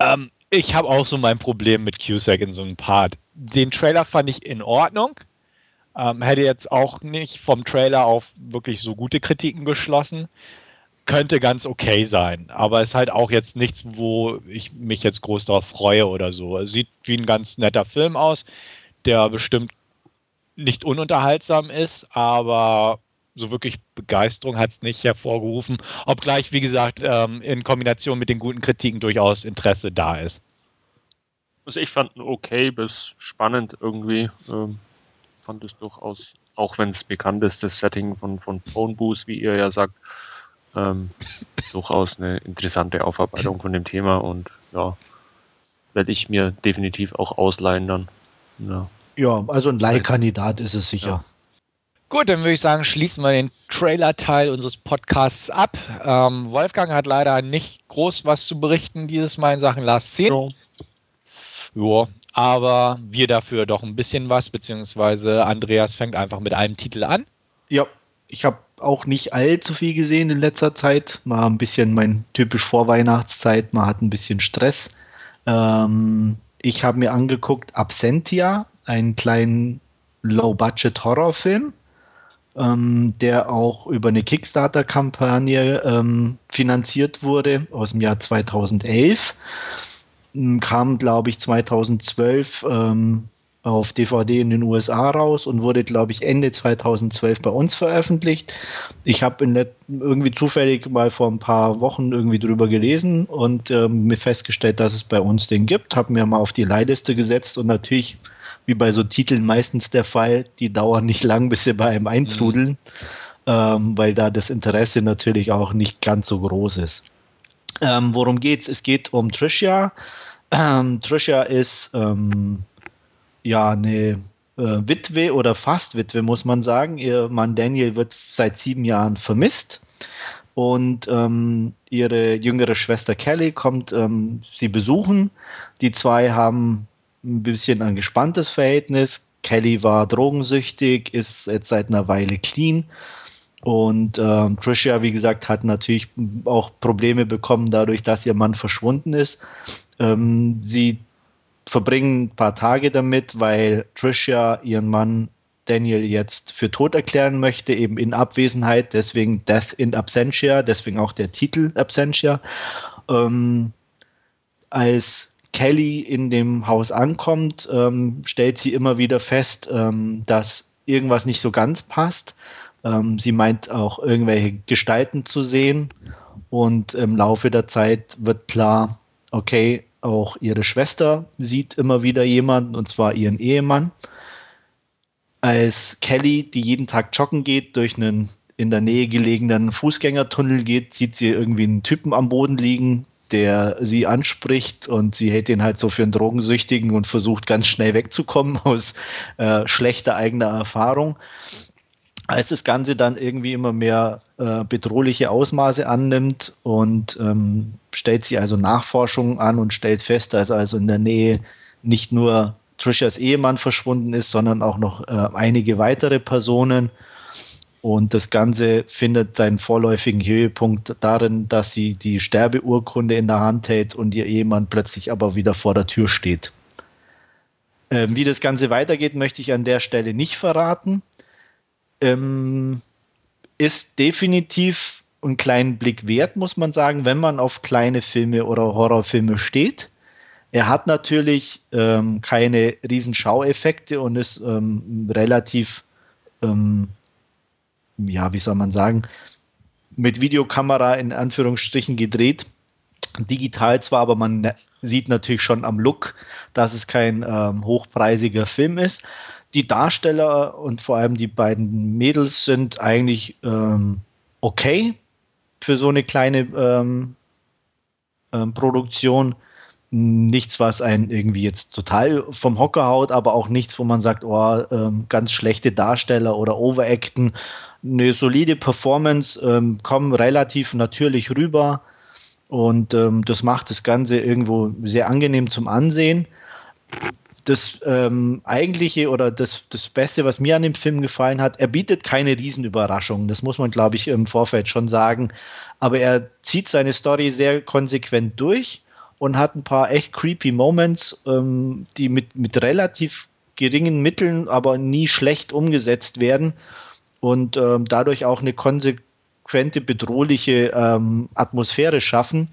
Ähm, ich habe auch so mein Problem mit Cusack in so einem Part. Den Trailer fand ich in Ordnung ähm, hätte jetzt auch nicht vom Trailer auf wirklich so gute Kritiken geschlossen. Könnte ganz okay sein, aber ist halt auch jetzt nichts, wo ich mich jetzt groß darauf freue oder so. Es sieht wie ein ganz netter Film aus, der bestimmt nicht ununterhaltsam ist, aber so wirklich Begeisterung hat es nicht hervorgerufen. Obgleich, wie gesagt, ähm, in Kombination mit den guten Kritiken durchaus Interesse da ist. Also ich fand ihn okay bis spannend irgendwie. Ähm, fand es durchaus, auch wenn es bekannt ist, das Setting von, von Phone Booth, wie ihr ja sagt, ähm, durchaus eine interessante Aufarbeitung von dem Thema und ja, werde ich mir definitiv auch ausleihen dann. Ja, ja also ein Leihkandidat ist es sicher. Ja. Gut, dann würde ich sagen, schließen wir den Trailer-Teil unseres Podcasts ab. Ähm, Wolfgang hat leider nicht groß was zu berichten dieses Mal in Sachen Last Scene. Ja. ja aber wir dafür doch ein bisschen was, beziehungsweise Andreas fängt einfach mit einem Titel an. Ja, ich habe auch nicht allzu viel gesehen in letzter Zeit. Mal ein bisschen mein typisch Vorweihnachtszeit, man hat ein bisschen Stress. Ähm, ich habe mir angeguckt Absentia, einen kleinen Low-Budget-Horrorfilm, ähm, der auch über eine Kickstarter-Kampagne ähm, finanziert wurde aus dem Jahr 2011 kam, glaube ich, 2012 ähm, auf DVD in den USA raus und wurde, glaube ich, Ende 2012 bei uns veröffentlicht. Ich habe irgendwie zufällig mal vor ein paar Wochen irgendwie drüber gelesen und ähm, mir festgestellt, dass es bei uns den gibt, habe mir mal auf die Leihliste gesetzt und natürlich, wie bei so Titeln meistens der Fall, die dauern nicht lang, bis sie bei einem eintrudeln, mhm. ähm, weil da das Interesse natürlich auch nicht ganz so groß ist. Ähm, worum geht's? Es geht um Tricia. Ähm, Trisha ist ähm, ja eine äh, Witwe oder fast Witwe, muss man sagen. Ihr Mann Daniel wird seit sieben Jahren vermisst. Und ähm, ihre jüngere Schwester Kelly kommt ähm, sie besuchen. Die zwei haben ein bisschen ein gespanntes Verhältnis. Kelly war drogensüchtig, ist jetzt seit einer Weile clean. Und äh, Tricia, wie gesagt, hat natürlich auch Probleme bekommen, dadurch, dass ihr Mann verschwunden ist. Ähm, sie verbringen ein paar Tage damit, weil Tricia ihren Mann Daniel jetzt für tot erklären möchte, eben in Abwesenheit, deswegen Death in Absentia, deswegen auch der Titel Absentia. Ähm, als Kelly in dem Haus ankommt, ähm, stellt sie immer wieder fest, ähm, dass irgendwas nicht so ganz passt. Ähm, sie meint auch irgendwelche Gestalten zu sehen und im Laufe der Zeit wird klar, okay, auch ihre Schwester sieht immer wieder jemanden, und zwar ihren Ehemann. Als Kelly, die jeden Tag joggen geht, durch einen in der Nähe gelegenen Fußgängertunnel geht, sieht sie irgendwie einen Typen am Boden liegen, der sie anspricht und sie hält ihn halt so für einen Drogensüchtigen und versucht ganz schnell wegzukommen aus äh, schlechter eigener Erfahrung. Als das Ganze dann irgendwie immer mehr äh, bedrohliche Ausmaße annimmt und ähm, stellt sie also Nachforschungen an und stellt fest, dass also in der Nähe nicht nur Trishas Ehemann verschwunden ist, sondern auch noch äh, einige weitere Personen. Und das Ganze findet seinen vorläufigen Höhepunkt darin, dass sie die Sterbeurkunde in der Hand hält und ihr Ehemann plötzlich aber wieder vor der Tür steht. Ähm, wie das Ganze weitergeht, möchte ich an der Stelle nicht verraten. Ähm, ist definitiv einen kleinen Blick wert, muss man sagen, wenn man auf kleine Filme oder Horrorfilme steht. Er hat natürlich ähm, keine riesen Schaueffekte und ist ähm, relativ ähm, ja, wie soll man sagen, mit Videokamera in Anführungsstrichen gedreht. Digital zwar, aber man sieht natürlich schon am Look, dass es kein ähm, hochpreisiger Film ist. Die Darsteller und vor allem die beiden Mädels sind eigentlich ähm, okay für so eine kleine ähm, ähm Produktion. Nichts, was einen irgendwie jetzt total vom Hocker haut, aber auch nichts, wo man sagt, oh, ähm, ganz schlechte Darsteller oder Overacten eine solide Performance, ähm, kommen relativ natürlich rüber und ähm, das macht das Ganze irgendwo sehr angenehm zum Ansehen. Das ähm, eigentliche oder das, das Beste, was mir an dem Film gefallen hat, er bietet keine Riesenüberraschungen, das muss man, glaube ich, im Vorfeld schon sagen, aber er zieht seine Story sehr konsequent durch und hat ein paar echt creepy Moments, ähm, die mit, mit relativ geringen Mitteln, aber nie schlecht umgesetzt werden und ähm, dadurch auch eine konsequente, bedrohliche ähm, Atmosphäre schaffen,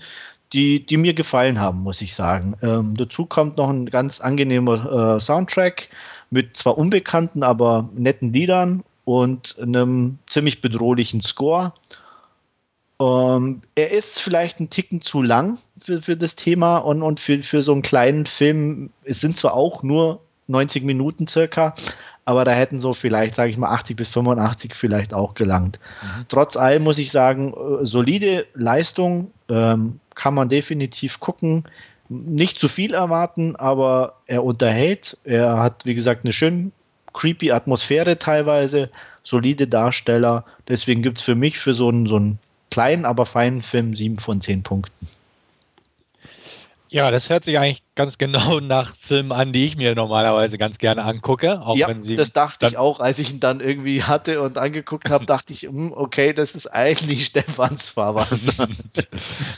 die, die mir gefallen haben, muss ich sagen. Ähm, dazu kommt noch ein ganz angenehmer äh, Soundtrack mit zwar unbekannten, aber netten Liedern und einem ziemlich bedrohlichen Score. Ähm, er ist vielleicht ein Ticken zu lang für, für das Thema und, und für, für so einen kleinen Film. Es sind zwar auch nur 90 Minuten circa, aber da hätten so vielleicht, sage ich mal, 80 bis 85 vielleicht auch gelangt. Mhm. Trotz allem muss ich sagen, äh, solide Leistung ähm, kann man definitiv gucken. Nicht zu viel erwarten, aber er unterhält. Er hat, wie gesagt, eine schön creepy Atmosphäre teilweise, solide Darsteller. Deswegen gibt es für mich für so einen, so einen kleinen, aber feinen Film sieben von zehn Punkten. Ja, das hört sich eigentlich ganz genau nach Filmen an, die ich mir normalerweise ganz gerne angucke. Auch ja, wenn sie das dachte ich auch, als ich ihn dann irgendwie hatte und angeguckt habe, dachte ich, hm, okay, das ist eigentlich Stefans Fahrwasser.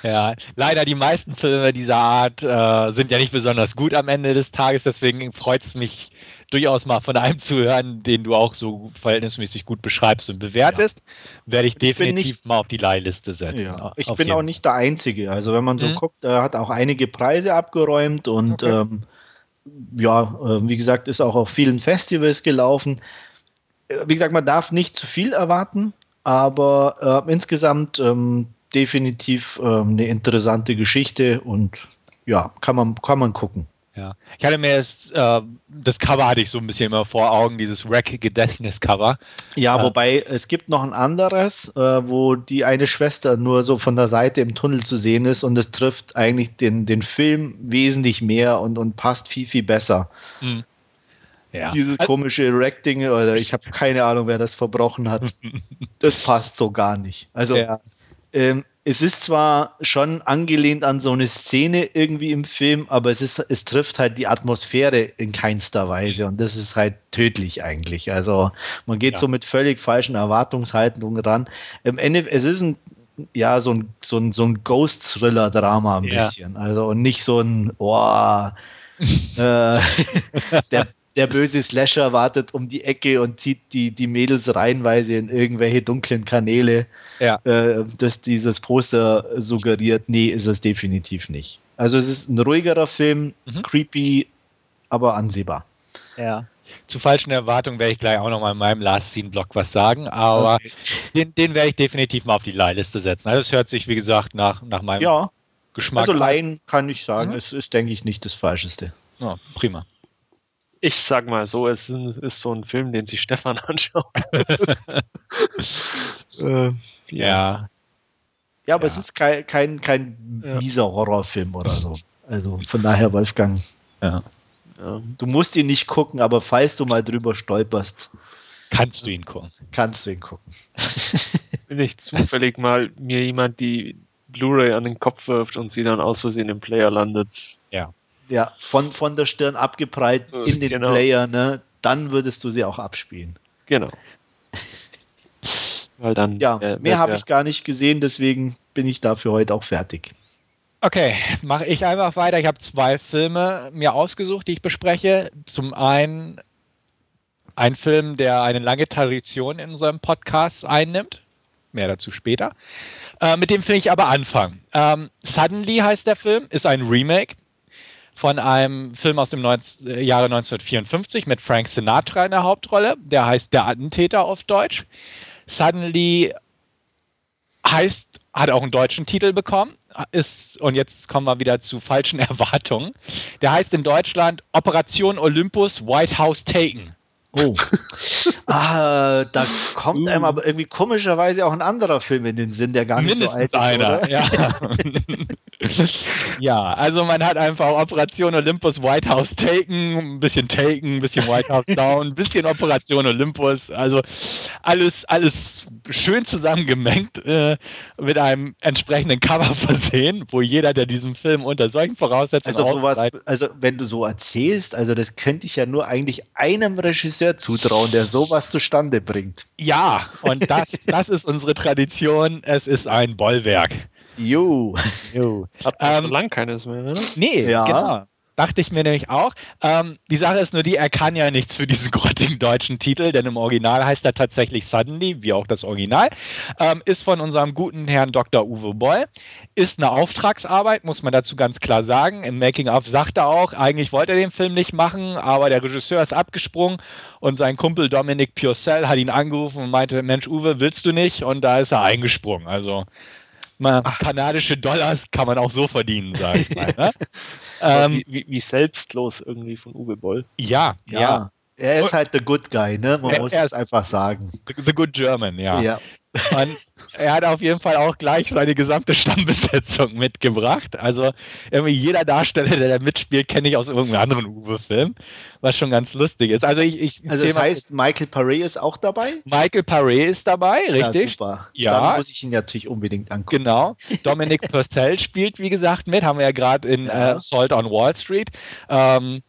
ja, leider die meisten Filme dieser Art äh, sind ja nicht besonders gut am Ende des Tages, deswegen freut es mich durchaus mal von einem zu hören, den du auch so verhältnismäßig gut beschreibst und bewertest, ja. werde ich definitiv nicht, mal auf die Leihliste setzen. Ja. Ich bin auch nicht der Einzige. Also wenn man so mhm. guckt, er hat auch einige Preise abgeräumt und okay. ähm, ja, äh, wie gesagt, ist auch auf vielen Festivals gelaufen. Äh, wie gesagt, man darf nicht zu viel erwarten, aber äh, insgesamt ähm, definitiv ähm, eine interessante Geschichte und ja, kann man, kann man gucken. Ja, ich hatte mir das, äh, das Cover hatte ich so ein bisschen immer vor Augen, dieses Wreck Gedächtnis Cover. Ja, äh, wobei es gibt noch ein anderes, äh, wo die eine Schwester nur so von der Seite im Tunnel zu sehen ist und es trifft eigentlich den, den Film wesentlich mehr und, und passt viel, viel besser. Mhm. Ja. Dieses komische Wreck-Ding, oder ich habe keine Ahnung, wer das verbrochen hat. das passt so gar nicht. Also, ja. ähm, es ist zwar schon angelehnt an so eine Szene irgendwie im Film, aber es, ist, es trifft halt die Atmosphäre in keinster Weise und das ist halt tödlich eigentlich. Also man geht ja. so mit völlig falschen Erwartungshaltungen ran. Im Ende, es ist ein ja, so ein, so ein, so ein Ghost-Thriller-Drama ein ja. bisschen. Also und nicht so ein, oh, äh, der, der böse Slasher wartet um die Ecke und zieht die, die Mädels reihenweise in irgendwelche dunklen Kanäle, ja. äh, das dieses Poster suggeriert. Nee, ist es definitiv nicht. Also es ist ein ruhigerer Film, mhm. creepy, aber ansehbar. Ja. Zu falschen Erwartungen werde ich gleich auch noch mal in meinem Last Scene Blog was sagen, aber okay. den, den werde ich definitiv mal auf die Leihliste setzen. Also es hört sich, wie gesagt, nach, nach meinem ja. Geschmack Also Laien kann ich sagen, mhm. es ist, denke ich, nicht das Falscheste. Ja, prima ich sag mal so, es ist so ein Film, den sich Stefan anschaut. äh, ja. Ja, aber Ja. es ist kein, kein, kein Ja. mieser Horrorfilm oder so. Also von daher, Wolfgang, Ja. Du musst ihn nicht gucken, aber falls du mal drüber stolperst, Kannst du ihn gucken. kannst du ihn gucken. Wenn nicht zufällig mal mir jemand die Blu-ray an den Kopf wirft und sie dann aus Versehen im Player landet. Ja, von, von der Stirn abgeprallt in den Genau. Player, ne? Dann würdest du sie auch abspielen. Genau. Weil dann. Ja, äh, mehr habe ja- ich gar nicht gesehen, deswegen bin ich dafür heute auch fertig. Okay, mache ich einfach weiter. Ich habe zwei Filme mir ausgesucht, die ich bespreche. Zum einen ein Film, der eine lange Tradition in unserem Podcast einnimmt. Mehr dazu später. Äh, mit dem will ich aber anfangen. Ähm, Suddenly heißt der Film, ist ein Remake von einem Film aus dem 19, äh, Jahre 1954 mit Frank Sinatra in der Hauptrolle. Der heißt Der Attentäter auf Deutsch. Suddenly heißt, hat auch einen deutschen Titel bekommen. Ist, und jetzt kommen wir wieder zu falschen Erwartungen. Der heißt in Deutschland Operation Olympus White House Taken. Oh. ah, da kommt Uh. einem aber irgendwie komischerweise auch ein anderer Film in den Sinn, der gar nicht so alt Mindestens ist. einer. Oder? Ja. ja, also man hat einfach Operation Olympus White House Taken, ein bisschen Taken, ein bisschen White House Down, ein bisschen Operation Olympus. Also alles, alles schön zusammengemengt äh, mit einem entsprechenden Cover versehen, wo jeder, der diesen Film unter solchen Voraussetzungen Also, ausleiht- also wenn du so erzählst, also das könnte ich ja nur eigentlich einem Regisseur zutrauen, der sowas zustande bringt. Ja, und das, das ist unsere Tradition. Es ist ein Bollwerk. Jo. Hat man Ähm, schon lang keines mehr, oder? Nee, Ja. genau. Dachte ich mir nämlich auch. Ähm, die Sache ist nur die, er kann ja nichts für diesen grottigen deutschen Titel, denn im Original heißt er tatsächlich Suddenly, wie auch das Original. Ähm, ist von unserem guten Herrn Dr. Uwe Boll. Ist eine Auftragsarbeit, muss man dazu ganz klar sagen. Im Making-of sagt er auch, eigentlich wollte er den Film nicht machen, aber der Regisseur ist abgesprungen und sein Kumpel Dominic Purcell hat ihn angerufen und meinte, Mensch Uwe, willst du nicht? Und da ist er eingesprungen. Also mal, kanadische Dollars kann man auch so verdienen, sage ich mal. Ne? Ähm, wie, wie, selbstlos irgendwie von Uwe Boll. ja, Ja. ja, Er ist halt der Good Guy, ne? Man Er- muss er es ist- einfach sagen. The Good German, ja. Ja. Und er hat auf jeden Fall auch gleich seine gesamte Stammbesetzung mitgebracht. Also irgendwie jeder Darsteller, der da mitspielt, kenne ich aus irgendeinem anderen Uwe-Film, was schon ganz lustig ist. Also ich, ich Also das heißt, Michael Paré ist auch dabei? Michael Paré ist dabei, Ja, richtig? super. Ja. Dann muss ich ihn natürlich unbedingt angucken. Genau. Dominic Purcell spielt, wie gesagt, mit. Haben wir ja gerade in Ja. äh, Salt on Wall Street. Ähm,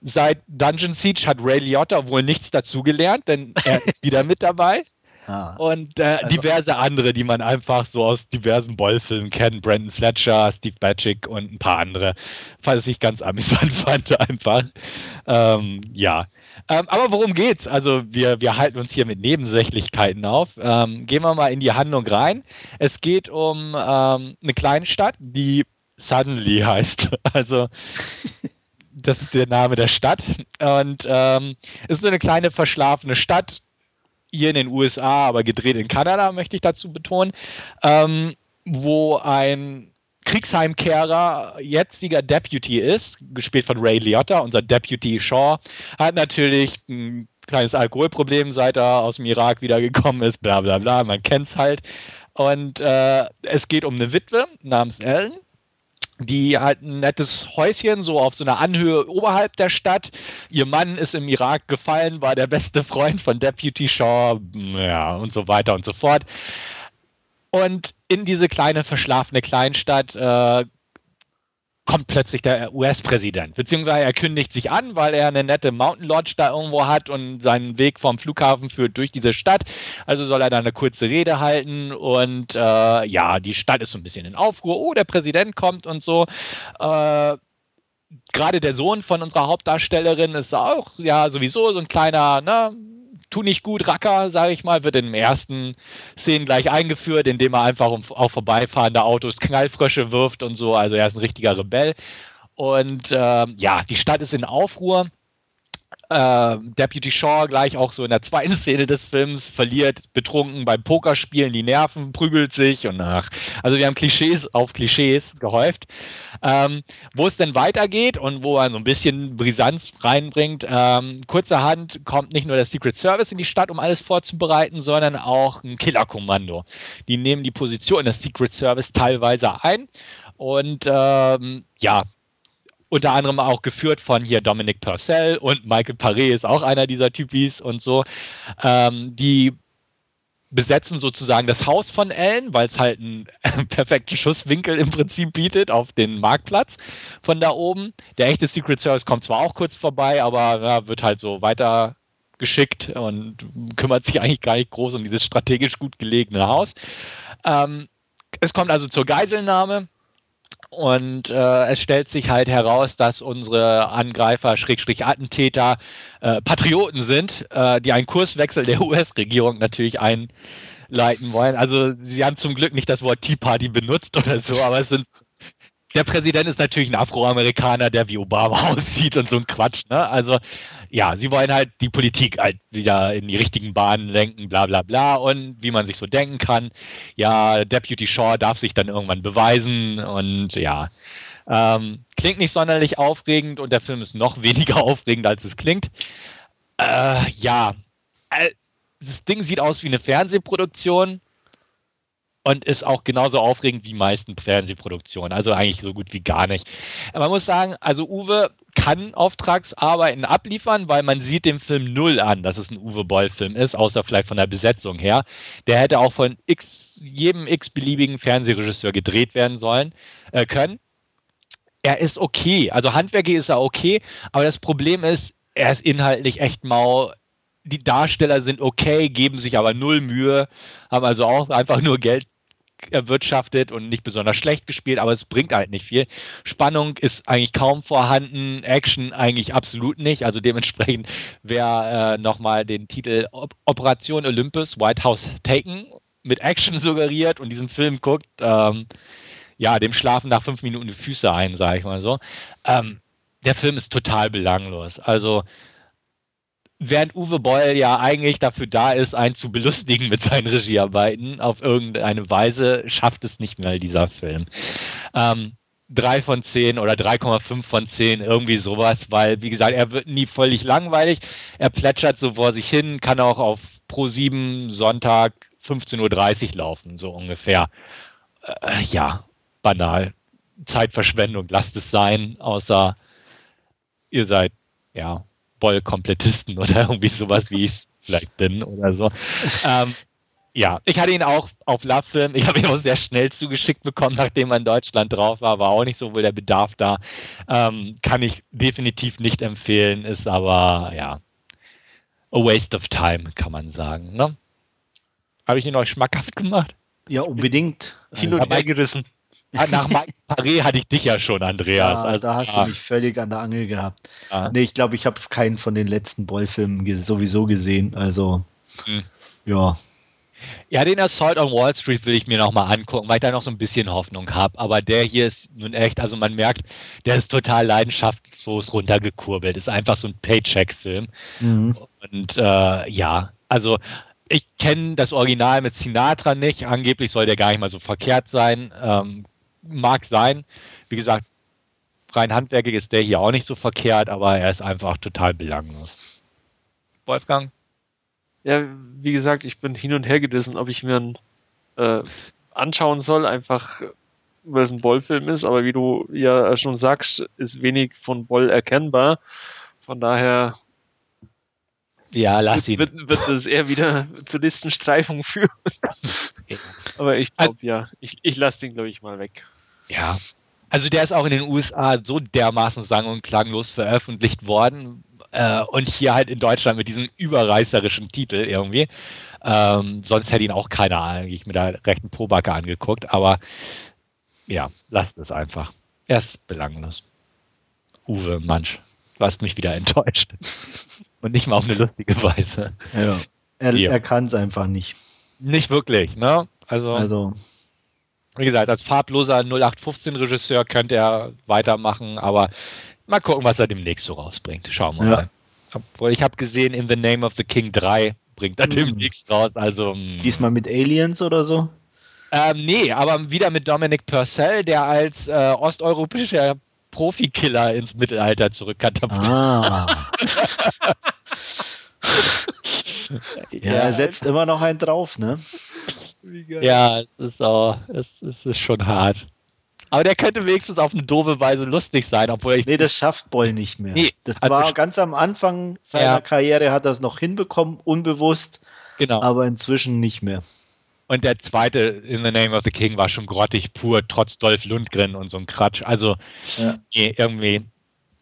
seit Dungeon Siege hat Ray Liotta wohl nichts dazugelernt, denn er ist wieder mit dabei. Ah. Und äh, Also- diverse andere, die man einfach so aus diversen Boll-Filmen kennt. Brandon Fletcher, Steve Batchick und ein paar andere. Was ich ganz amüsant fand, einfach. Ähm, ja. Ähm, aber worum geht's? Also, wir, wir halten uns hier mit Nebensächlichkeiten auf. Ähm, gehen wir mal in die Handlung rein. Es geht um ähm, eine kleine Stadt, die Suddenly heißt. Also, das ist der Name der Stadt. Und ähm, es ist eine kleine verschlafene Stadt hier in den USA, aber gedreht in Kanada, möchte ich dazu betonen, ähm, wo ein Kriegsheimkehrer jetziger Deputy ist, gespielt von Ray Liotta, unser Deputy Shaw, hat natürlich ein kleines Alkoholproblem, seit er aus dem Irak wiedergekommen ist, bla bla bla, man kennt's halt. Und äh, es geht um eine Witwe namens Ellen, die hat ein nettes Häuschen, so auf so einer Anhöhe oberhalb der Stadt. Ihr Mann ist im Irak gefallen, war der beste Freund von Deputy Shaw, ja, und so weiter und so fort. Und in diese kleine verschlafene Kleinstadt äh, kommt plötzlich der US-Präsident, beziehungsweise er kündigt sich an, weil er eine nette Mountain Lodge da irgendwo hat und seinen Weg vom Flughafen führt durch diese Stadt. Also soll er da eine kurze Rede halten und äh, ja, die Stadt ist so ein bisschen in Aufruhr. Oh, der Präsident kommt und so. Äh, Gerade der Sohn von unserer Hauptdarstellerin ist auch ja sowieso so ein kleiner, ne, tu nicht gut Racker, sage ich mal, wird in den ersten Szenen gleich eingeführt, indem er einfach um, auf vorbeifahrende Autos Knallfrösche wirft und so. Also er ist ein richtiger Rebell. Und ähm, ja, die Stadt ist in Aufruhr. Äh, Deputy Shaw gleich auch so in der zweiten Szene des Films verliert betrunken beim Pokerspielen die Nerven, prügelt sich und ach. Also wir haben Klischees auf Klischees gehäuft. Ähm, wo es denn weitergeht und wo er so ein bisschen Brisanz reinbringt, ähm, kurzerhand kommt nicht nur der Secret Service in die Stadt, um alles vorzubereiten, sondern auch ein Killerkommando. Die nehmen die Position des Secret Service teilweise ein und ähm, ja, unter anderem auch geführt von hier Dominic Purcell und Michael Paré ist auch einer dieser Typis und so. Ähm, die besetzen sozusagen das Haus von Ellen, weil es halt einen perfekten Schusswinkel im Prinzip bietet auf den Marktplatz von da oben. Der echte Secret Service kommt zwar auch kurz vorbei, aber ja, wird halt so weiter geschickt und kümmert sich eigentlich gar nicht groß um dieses strategisch gut gelegene Haus. Ähm, es kommt also zur Geiselnahme. Und äh, es stellt sich halt heraus, dass unsere Angreifer, Schrägstrich Attentäter, äh, Patrioten sind, äh, die einen Kurswechsel der US-Regierung natürlich einleiten wollen. Also sie haben zum Glück nicht das Wort Tea Party benutzt oder so, aber es sind der Präsident ist natürlich ein Afroamerikaner, der wie Obama aussieht und so ein Quatsch. Ne? Also ja, sie wollen halt die Politik halt wieder in die richtigen Bahnen lenken, bla bla bla. Und wie man sich so denken kann, ja, Deputy Shaw darf sich dann irgendwann beweisen und ja. Ähm, klingt nicht sonderlich aufregend und der Film ist noch weniger aufregend, als es klingt. Äh, ja, äh, das Ding sieht aus wie eine Fernsehproduktion und ist auch genauso aufregend wie meisten Fernsehproduktionen. Also eigentlich so gut wie gar nicht. Man muss sagen, also Uwe kann Auftragsarbeiten abliefern, weil man sieht dem Film null an, dass es ein Uwe Boll-Film ist, außer vielleicht von der Besetzung her. Der hätte auch von x, jedem x-beliebigen Fernsehregisseur gedreht werden sollen, äh, können. Er ist okay, also handwerklich ist er okay, aber das Problem ist, er ist inhaltlich echt mau die Darsteller sind okay, geben sich aber null Mühe, haben also auch einfach nur Geld erwirtschaftet und nicht besonders schlecht gespielt, aber es bringt halt nicht viel. Spannung ist eigentlich kaum vorhanden, Action eigentlich absolut nicht. Also dementsprechend, wer äh, nochmal den Titel Op Operation Olympus White House Taken mit Action suggeriert und diesen Film guckt, ähm, ja, dem schlafen nach fünf Minuten die Füße ein, sage ich mal so. Ähm, der Film ist total belanglos. Also während Uwe Boll ja eigentlich dafür da ist, einen zu belustigen mit seinen Regiearbeiten, auf irgendeine Weise schafft es nicht mehr dieser Film. Ähm, 3 von 10 oder 3,5 von 10, irgendwie sowas, weil, wie gesagt, er wird nie völlig langweilig. Er plätschert so vor sich hin, kann auch auf Pro 7 Sonntag 15.30 Uhr laufen, so ungefähr. Äh, ja, banal. Zeitverschwendung, lasst es sein, außer ihr seid, ja, Boll-Komplettisten oder irgendwie sowas, wie ich vielleicht bin oder so. ähm, ja, ich hatte ihn auch auf Love Film. Ich habe ihn auch sehr schnell zugeschickt bekommen, nachdem er in Deutschland drauf war. War auch nicht so wohl der Bedarf da. Ähm, kann ich definitiv nicht empfehlen, ist aber ja a waste of time, kann man sagen. Ne? Habe ich ihn euch schmackhaft gemacht? Ja, unbedingt. Hin und her gerissen. Ah, nach Paré hatte ich dich ja schon, Andreas. Ja, also, da hast ah. du mich völlig an der Angel gehabt. Ah. Nee, ich glaube, ich habe keinen von den letzten Boll-Filmen sowieso gesehen. Also, hm. ja. Ja, den Assault on Wall Street will ich mir nochmal angucken, weil ich da noch so ein bisschen Hoffnung habe. Aber der hier ist nun echt, also man merkt, der ist total leidenschaftslos runtergekurbelt. Ist einfach so ein Paycheck-Film. Mhm. Und äh, ja, also ich kenne das Original mit Sinatra nicht. Angeblich soll der gar nicht mal so verkehrt sein. Ähm, mag sein. Wie gesagt, rein handwerklich ist der hier auch nicht so verkehrt, aber er ist einfach total belanglos. Wolfgang? Ja, wie gesagt, ich bin hin und her gerissen, ob ich mir einen äh, anschauen soll, einfach weil es ein Boll-Film ist, aber wie du ja schon sagst, ist wenig von Boll erkennbar. Von daher ja, lass ihn. Wird, wird das eher wieder zur Listenstreifung führen. aber ich glaube, also, ja, ich, ich lasse den, glaube ich, mal weg. Ja. Also der ist auch in den USA so dermaßen sang- und klanglos veröffentlicht worden äh, und hier halt in Deutschland mit diesem überreißerischen Titel irgendwie. Ähm, sonst hätte ihn auch keiner eigentlich mit der rechten Probacke angeguckt, aber ja, lasst es einfach. Er ist belanglos. Uwe Mansch, du hast mich wieder enttäuscht. und nicht mal auf eine lustige Weise. Ja, er, er kann es einfach nicht. Nicht wirklich, ne? Also, also wie gesagt, als farbloser 0815-Regisseur könnte er weitermachen, aber mal gucken, was er demnächst so rausbringt. Schauen wir ja. mal. Obwohl ich habe gesehen, In the Name of the King 3 bringt er demnächst raus. Also, hm. Diesmal mit Aliens oder so? Ähm, nee, aber wieder mit Dominic Purcell, der als äh, osteuropäischer Profikiller ins Mittelalter zurückkatapultiert. Ah. ja, er setzt immer noch einen drauf, ne? Ja, es ist auch, es, es ist schon hart. Aber der könnte wenigstens auf eine doofe Weise lustig sein, obwohl ich. Nee, das schafft Boll nicht mehr. Nee, das also war ganz am Anfang seiner ja. Karriere, hat er es noch hinbekommen, unbewusst. Genau. Aber inzwischen nicht mehr. Und der zweite In the Name of the King war schon grottig pur, trotz Dolph Lundgren und so ein Quatsch. Also, ja. nee, irgendwie,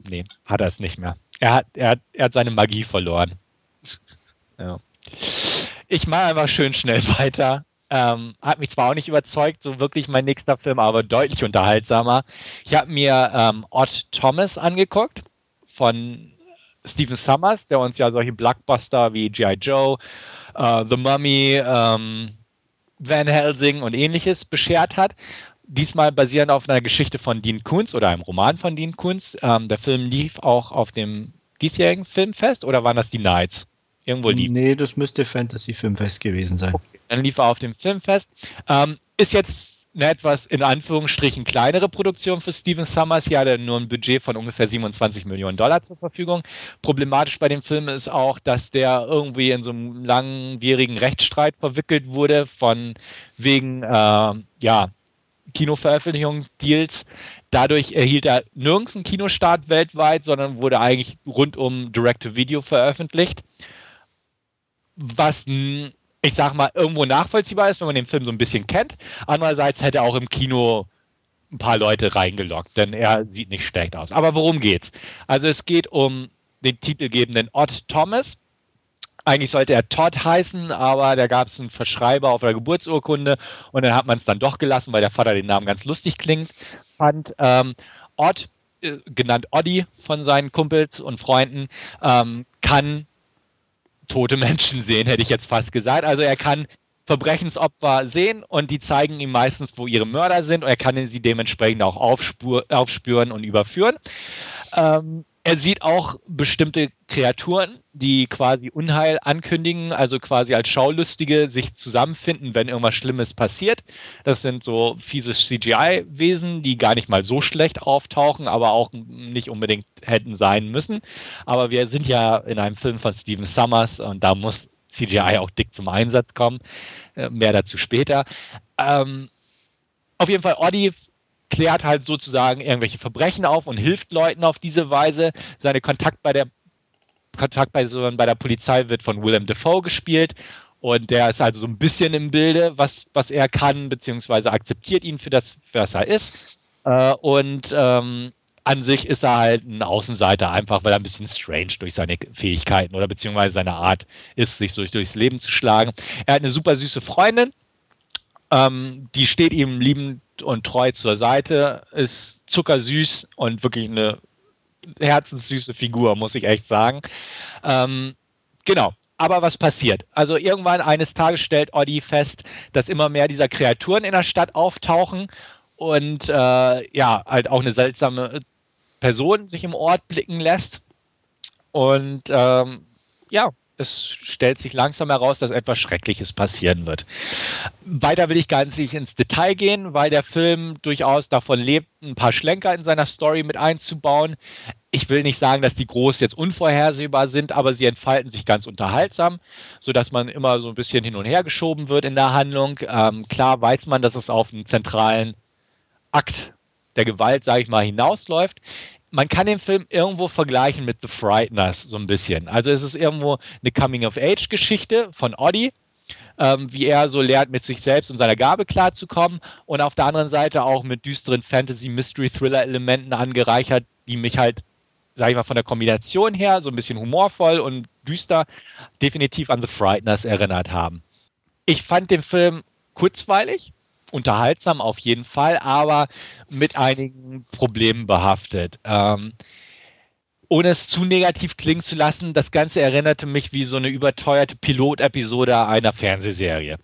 nee, hat er es nicht mehr. Er hat, er, hat, er hat seine Magie verloren. ja. Ich mache einfach schön schnell weiter. Ähm, hat mich zwar auch nicht überzeugt, so wirklich mein nächster Film, aber deutlich unterhaltsamer. Ich habe mir ähm, Odd Thomas angeguckt von Stephen Summers, der uns ja solche Blockbuster wie G.I. Joe, uh, The Mummy, ähm, Van Helsing und ähnliches beschert hat. Diesmal basierend auf einer Geschichte von Dean Koontz oder einem Roman von Dean Koontz. Ähm, der Film lief auch auf dem diesjährigen Filmfest oder waren das die Nights? Irgendwo lief. Nee, das müsste Fantasy Filmfest gewesen sein. Okay, dann lief er auf dem Filmfest. Ähm, ist jetzt eine etwas in Anführungsstrichen kleinere Produktion für Steven Summers. Hier hat er nur ein Budget von ungefähr 27 Millionen Dollar zur Verfügung. Problematisch bei dem Film ist auch, dass der irgendwie in so einem langwierigen Rechtsstreit verwickelt wurde von wegen äh, ja, Kinoveröffentlichung, Deals. Dadurch erhielt er nirgends einen Kinostart weltweit, sondern wurde eigentlich rund um Direct-to-Video veröffentlicht. Was ich sag mal, irgendwo nachvollziehbar ist, wenn man den Film so ein bisschen kennt. Andererseits hätte er auch im Kino ein paar Leute reingelockt, denn er sieht nicht schlecht aus. Aber worum geht's? Also es geht um den titelgebenden Odd Thomas. Eigentlich sollte er Todd heißen, aber da gab es einen Verschreiber auf der Geburtsurkunde und dann hat man es dann doch gelassen, weil der Vater den Namen ganz lustig klingt, fand. Ähm, Odd, äh, genannt Oddi von seinen Kumpels und Freunden, ähm, kann tote Menschen sehen, hätte ich jetzt fast gesagt. Also er kann Verbrechensopfer sehen und die zeigen ihm meistens, wo ihre Mörder sind und er kann sie dementsprechend auch aufspür, aufspüren und überführen. Ähm, er sieht auch bestimmte Kreaturen, die quasi Unheil ankündigen, also quasi als Schaulustige sich zusammenfinden, wenn irgendwas Schlimmes passiert. Das sind so fiese CGI-Wesen, die gar nicht mal so schlecht auftauchen, aber auch nicht unbedingt hätten sein müssen. Aber wir sind ja in einem Film von Steven Summers und da muss CGI auch dick zum Einsatz kommen. Äh, mehr dazu später. Ähm, auf jeden Fall, Oddi klärt halt sozusagen irgendwelche Verbrechen auf und hilft Leuten auf diese Weise. Seine Kontakt bei der Kontakt bei, so, der Polizei wird von Willem Dafoe gespielt und der ist also so ein bisschen im Bilde, was, was er kann, beziehungsweise akzeptiert ihn für das, was er ist. Äh, und ähm, an sich ist er halt ein Außenseiter, einfach weil er ein bisschen strange durch seine Fähigkeiten oder beziehungsweise seine Art ist, sich durch, durchs Leben zu schlagen. Er hat eine super süße Freundin, ähm, die steht ihm liebend und treu zur Seite, ist zuckersüß und wirklich eine herzenssüße Figur, muss ich echt sagen. Ähm, genau. Aber was passiert? Also irgendwann eines Tages stellt Oddi fest, dass immer mehr dieser Kreaturen in der Stadt auftauchen und äh, ja, halt auch eine seltsame Person sich im Ort blicken lässt. Und ähm, ja, es stellt sich langsam heraus, dass etwas Schreckliches passieren wird. Weiter will ich gar nicht ins Detail gehen, weil der Film durchaus davon lebt, ein paar Schlenker in seiner Story mit einzubauen. Ich will nicht sagen, dass die groß jetzt unvorhersehbar sind, aber sie entfalten sich ganz unterhaltsam, sodass man immer so ein bisschen hin und her geschoben wird in der Handlung. Ähm, klar weiß man, dass es auf einen zentralen Akt der Gewalt, sage ich mal, hinausläuft man kann den Film irgendwo vergleichen mit The Frighteners so ein bisschen. Also es ist irgendwo eine Coming-of-Age-Geschichte von Oddi, ähm, wie er so lernt, mit sich selbst und seiner Gabe klarzukommen und auf der anderen Seite auch mit düsteren Fantasy-Mystery-Thriller-Elementen angereichert, die mich halt, sag ich mal, von der Kombination her so ein bisschen humorvoll und düster definitiv an The Frighteners erinnert haben. Ich fand den Film kurzweilig, unterhaltsam auf jeden Fall, aber mit einigen Problemen behaftet. Ähm, ohne es zu negativ klingen zu lassen, das Ganze erinnerte mich wie so eine überteuerte Pilotepisode einer Fernsehserie.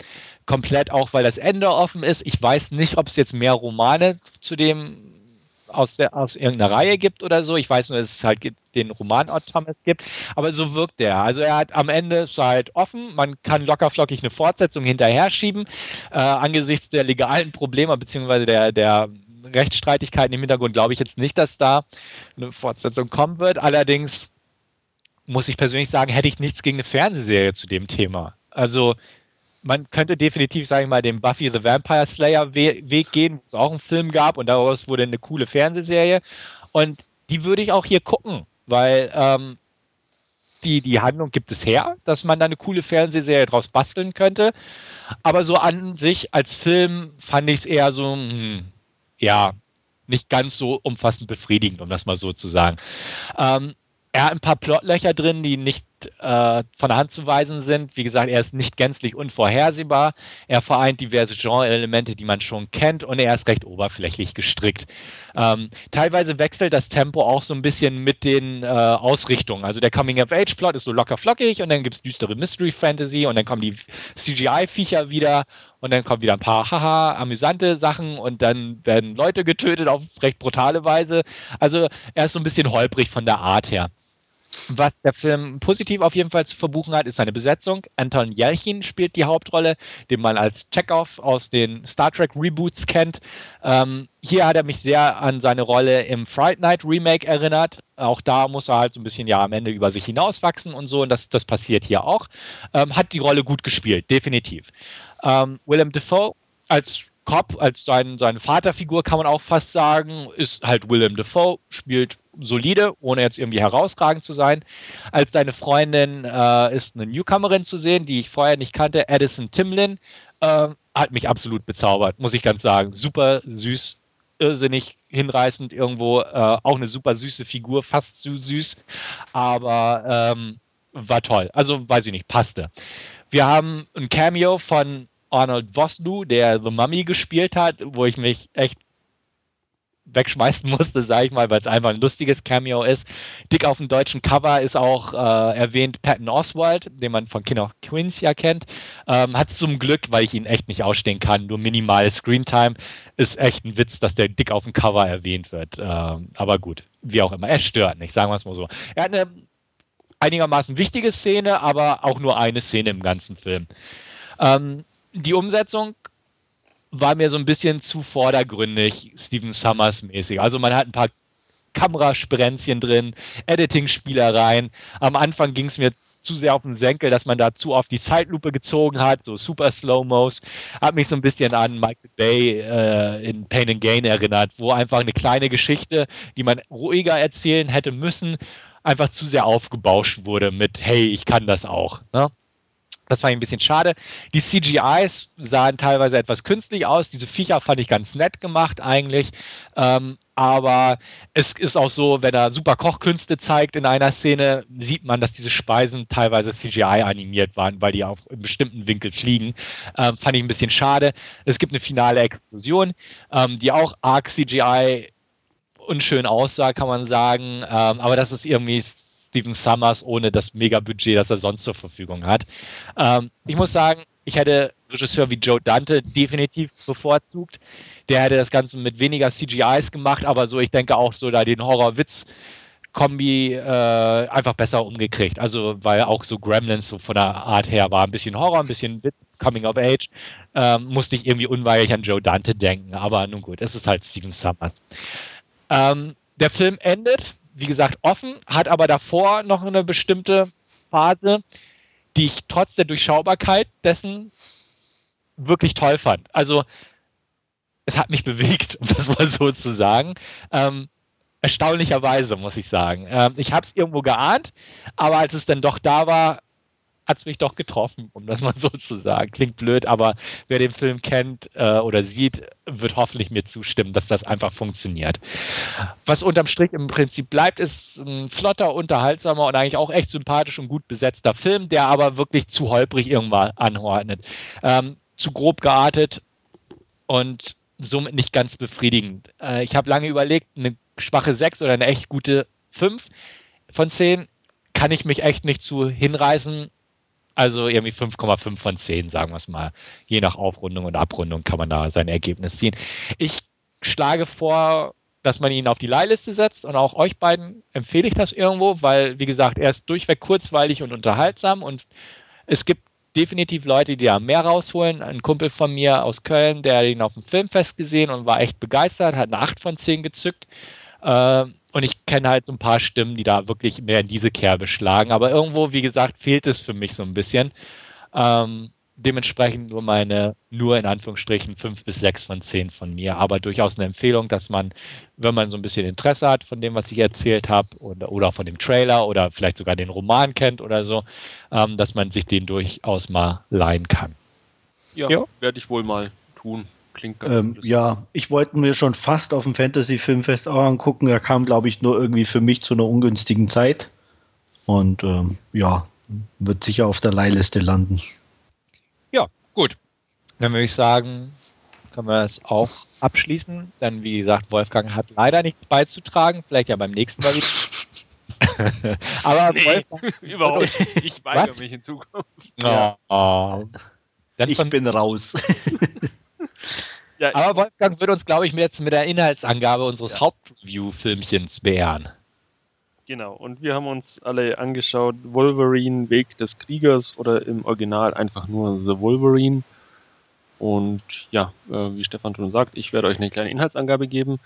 Komplett auch, weil das Ende offen ist. Ich weiß nicht, ob es jetzt mehr Romane zu dem aus, der, aus irgendeiner Reihe gibt oder so. Ich weiß nur, dass es halt den Roman Odd Thomas gibt. Aber so wirkt er. Also er hat am Ende ist halt offen. Man kann lockerflockig eine Fortsetzung hinterher schieben. Äh, angesichts der legalen Probleme beziehungsweise der, der Rechtsstreitigkeiten im Hintergrund glaube ich jetzt nicht, dass da eine Fortsetzung kommen wird. Allerdings muss ich persönlich sagen, hätte ich nichts gegen eine Fernsehserie zu dem Thema. Also man könnte definitiv, sage ich mal, den Buffy the Vampire Slayer Weg gehen, wo es auch einen Film gab und daraus wurde eine coole Fernsehserie. Und die würde ich auch hier gucken, weil ähm, die, die Handlung gibt es her, dass man da eine coole Fernsehserie draus basteln könnte. Aber so an sich als Film fand ich es eher so, hm, ja, nicht ganz so umfassend befriedigend, um das mal so zu sagen. Ähm, er hat ein paar Plotlöcher drin, die nicht äh, von der Hand zu weisen sind. Wie gesagt, er ist nicht gänzlich unvorhersehbar. Er vereint diverse Genre-Elemente, die man schon kennt, und er ist recht oberflächlich gestrickt. Ähm, teilweise wechselt das Tempo auch so ein bisschen mit den äh, Ausrichtungen. Also der Coming-of-Age-Plot ist so locker flockig und dann gibt es düstere Mystery-Fantasy und dann kommen die CGI-Viecher wieder und dann kommen wieder ein paar haha, amüsante Sachen und dann werden Leute getötet auf recht brutale Weise. Also er ist so ein bisschen holprig von der Art her. Was der Film positiv auf jeden Fall zu verbuchen hat, ist seine Besetzung. Anton Jelchin spielt die Hauptrolle, den man als Chekhov aus den Star Trek Reboots kennt. Ähm, hier hat er mich sehr an seine Rolle im Fright Night Remake erinnert. Auch da muss er halt so ein bisschen ja am Ende über sich hinauswachsen und so. Und das, das passiert hier auch. Ähm, hat die Rolle gut gespielt, definitiv. Ähm, Willem Dafoe als Cop, als sein, seine Vaterfigur kann man auch fast sagen, ist halt Willem Dafoe, spielt solide, ohne jetzt irgendwie herausragend zu sein. Als seine Freundin äh, ist eine Newcomerin zu sehen, die ich vorher nicht kannte, Addison Timlin, äh, hat mich absolut bezaubert, muss ich ganz sagen. Super süß, irrsinnig hinreißend irgendwo, äh, auch eine super süße Figur, fast zu süß, aber ähm, war toll. Also weiß ich nicht, passte. Wir haben ein Cameo von Arnold Vosloo, der The Mummy gespielt hat, wo ich mich echt wegschmeißen musste, sage ich mal, weil es einfach ein lustiges Cameo ist. Dick auf dem deutschen Cover ist auch äh, erwähnt Patton Oswald, den man von King of Queens ja kennt. Ähm, hat zum Glück, weil ich ihn echt nicht ausstehen kann, nur minimale Screentime. Ist echt ein Witz, dass der Dick auf dem Cover erwähnt wird. Ähm, aber gut, wie auch immer. Er stört nicht, sagen wir es mal so. Er hat eine einigermaßen wichtige Szene, aber auch nur eine Szene im ganzen Film. Ähm, die Umsetzung war mir so ein bisschen zu vordergründig, Steven Summers mäßig. Also man hat ein paar Kamerasprenzchen drin, Editing-Spielereien. Am Anfang ging es mir zu sehr auf den Senkel, dass man da zu oft die Zeitlupe gezogen hat, so super Slow-Mos. Hat mich so ein bisschen an Michael Bay äh, in Pain and Gain erinnert, wo einfach eine kleine Geschichte, die man ruhiger erzählen hätte müssen, einfach zu sehr aufgebauscht wurde mit, hey, ich kann das auch. Ne? Das war ein bisschen schade. Die CGIs sahen teilweise etwas künstlich aus. Diese Viecher fand ich ganz nett gemacht eigentlich. Ähm, aber es ist auch so, wenn er super Kochkünste zeigt in einer Szene, sieht man, dass diese Speisen teilweise CGI animiert waren, weil die auf einem bestimmten Winkel fliegen. Ähm, fand ich ein bisschen schade. Es gibt eine finale Explosion, ähm, die auch arg CGI unschön aussah, kann man sagen. Ähm, aber das ist irgendwie Steven Summers ohne das Mega-Budget, das er sonst zur Verfügung hat. Ähm, ich muss sagen, ich hätte Regisseur wie Joe Dante definitiv bevorzugt. Der hätte das Ganze mit weniger CGIs gemacht, aber so, ich denke auch so da den Horror-Witz Kombi äh, einfach besser umgekriegt. Also, weil auch so Gremlins so von der Art her war ein bisschen Horror, ein bisschen Witz, Coming of Age. Ähm, musste ich irgendwie unweilig an Joe Dante denken. Aber nun gut, es ist halt Steven Summers. Ähm, der Film endet wie gesagt, offen, hat aber davor noch eine bestimmte Phase, die ich trotz der Durchschaubarkeit dessen wirklich toll fand. Also es hat mich bewegt, um das mal so zu sagen. Ähm, erstaunlicherweise, muss ich sagen. Ähm, ich habe es irgendwo geahnt, aber als es dann doch da war, hat es mich doch getroffen, um das mal so zu sagen. Klingt blöd, aber wer den Film kennt äh, oder sieht, wird hoffentlich mir zustimmen, dass das einfach funktioniert. Was unterm Strich im Prinzip bleibt, ist ein flotter, unterhaltsamer und eigentlich auch echt sympathisch und gut besetzter Film, der aber wirklich zu holprig irgendwann anordnet. Ähm, zu grob geartet und somit nicht ganz befriedigend. Äh, ich habe lange überlegt, eine schwache 6 oder eine echt gute 5 von 10 kann ich mich echt nicht zu hinreißen. Also irgendwie 5,5 von 10, sagen wir es mal. Je nach Aufrundung und Abrundung kann man da sein Ergebnis ziehen. Ich schlage vor, dass man ihn auf die Leihliste setzt und auch euch beiden empfehle ich das irgendwo, weil, wie gesagt, er ist durchweg kurzweilig und unterhaltsam und es gibt definitiv Leute, die da mehr rausholen. Ein Kumpel von mir aus Köln, der ihn auf dem Filmfest gesehen und war echt begeistert, hat eine 8 von 10 gezückt. Äh, und ich kenne halt so ein paar Stimmen, die da wirklich mehr in diese Kerbe schlagen. Aber irgendwo, wie gesagt, fehlt es für mich so ein bisschen. Ähm, dementsprechend nur meine, nur in Anführungsstrichen 5 bis 6 von 10 von mir, aber durchaus eine Empfehlung, dass man, wenn man so ein bisschen Interesse hat von dem, was ich erzählt habe, oder, oder von dem Trailer oder vielleicht sogar den Roman kennt oder so, ähm, dass man sich den durchaus mal leihen kann. Ja, ja. werde ich wohl mal tun. Klingt ganz ähm, Ja, ich wollte mir schon fast auf dem Fantasy Filmfest auch angucken. Er kam, glaube ich, nur irgendwie für mich zu einer ungünstigen Zeit. Und ähm, ja, wird sicher auf der Leihliste landen. Ja, gut. Dann würde ich sagen, können wir es auch abschließen. Dann, wie gesagt, Wolfgang hat leider nichts beizutragen. Vielleicht ja beim nächsten Mal wieder. Aber nee, Wolfgang, überhaupt nicht. Ich weigere mich in Zukunft. Oh. Ja. ich bin raus. ja, Aber Wolfgang wird uns, glaube ich, jetzt mit der Inhaltsangabe unseres ja. Hauptreview-Filmchens beehren. Genau, und wir haben uns alle angeschaut, Wolverine, Weg des Kriegers oder im Original einfach nur The Wolverine. Und ja, äh, wie Stefan schon sagt, ich werde euch eine kleine Inhaltsangabe geben.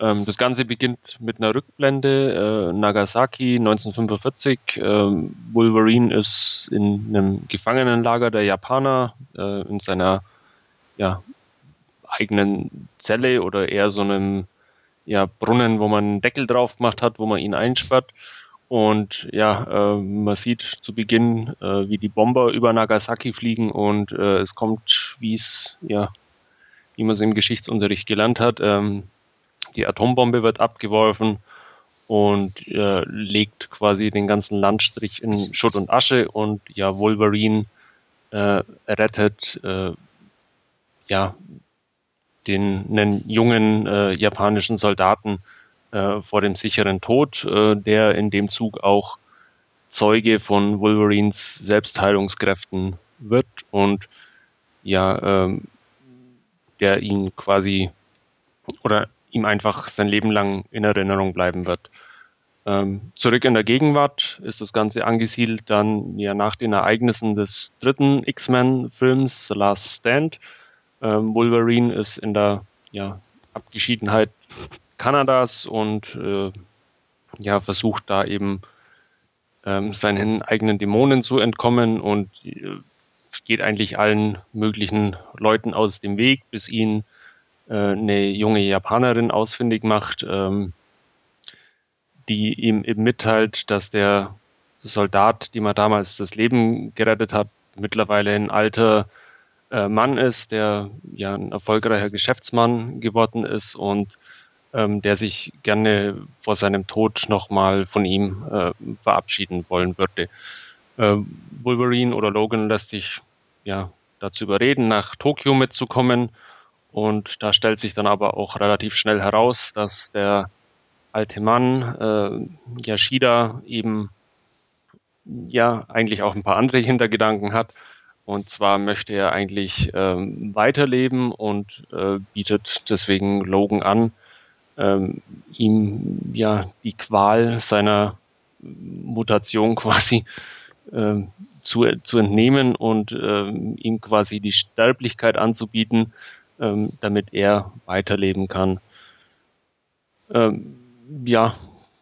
Ähm, das Ganze beginnt mit einer Rückblende. Äh, Nagasaki 1945. Ähm, Wolverine ist in einem Gefangenenlager der Japaner äh, in seiner ja, eigenen Zelle oder eher so einem ja, Brunnen, wo man einen Deckel drauf gemacht hat, wo man ihn einsperrt. Und ja, äh, man sieht zu Beginn, äh, wie die Bomber über Nagasaki fliegen und äh, es kommt, wie es, ja, wie man es im Geschichtsunterricht gelernt hat, ähm, die Atombombe wird abgeworfen und äh, legt quasi den ganzen Landstrich in Schutt und Asche und ja, Wolverine äh, rettet äh, ja den einen jungen äh, japanischen Soldaten äh, vor dem sicheren Tod, äh, der in dem Zug auch Zeuge von Wolverines Selbstheilungskräften wird und ja, ähm, der ihn quasi oder ihm einfach sein Leben lang in Erinnerung bleiben wird. Ähm, zurück in der Gegenwart ist das Ganze angesiedelt dann ja nach den Ereignissen des dritten X-Men-Films The Last Stand, ähm, Wolverine ist in der ja, Abgeschiedenheit Kanadas und äh, ja, versucht da eben ähm, seinen eigenen Dämonen zu entkommen und äh, geht eigentlich allen möglichen Leuten aus dem Weg, bis ihn äh, eine junge Japanerin ausfindig macht, ähm, die ihm eben mitteilt, dass der Soldat, dem er damals das Leben gerettet hat, mittlerweile ein alter äh, Mann ist, der ja ein erfolgreicher Geschäftsmann geworden ist und ähm, der sich gerne vor seinem Tod nochmal von ihm äh, verabschieden wollen würde. Äh, Wolverine oder Logan lässt sich ja dazu überreden, nach Tokio mitzukommen. Und da stellt sich dann aber auch relativ schnell heraus, dass der alte Mann äh, Yashida eben ja eigentlich auch ein paar andere Hintergedanken hat und zwar möchte er eigentlich ähm, weiterleben und äh, bietet deswegen Logan an, ähm, ihm ja die Qual seiner Mutation quasi ähm, zu, zu entnehmen und ähm, ihm quasi die Sterblichkeit anzubieten, ähm, damit er weiterleben kann. Ähm, ja,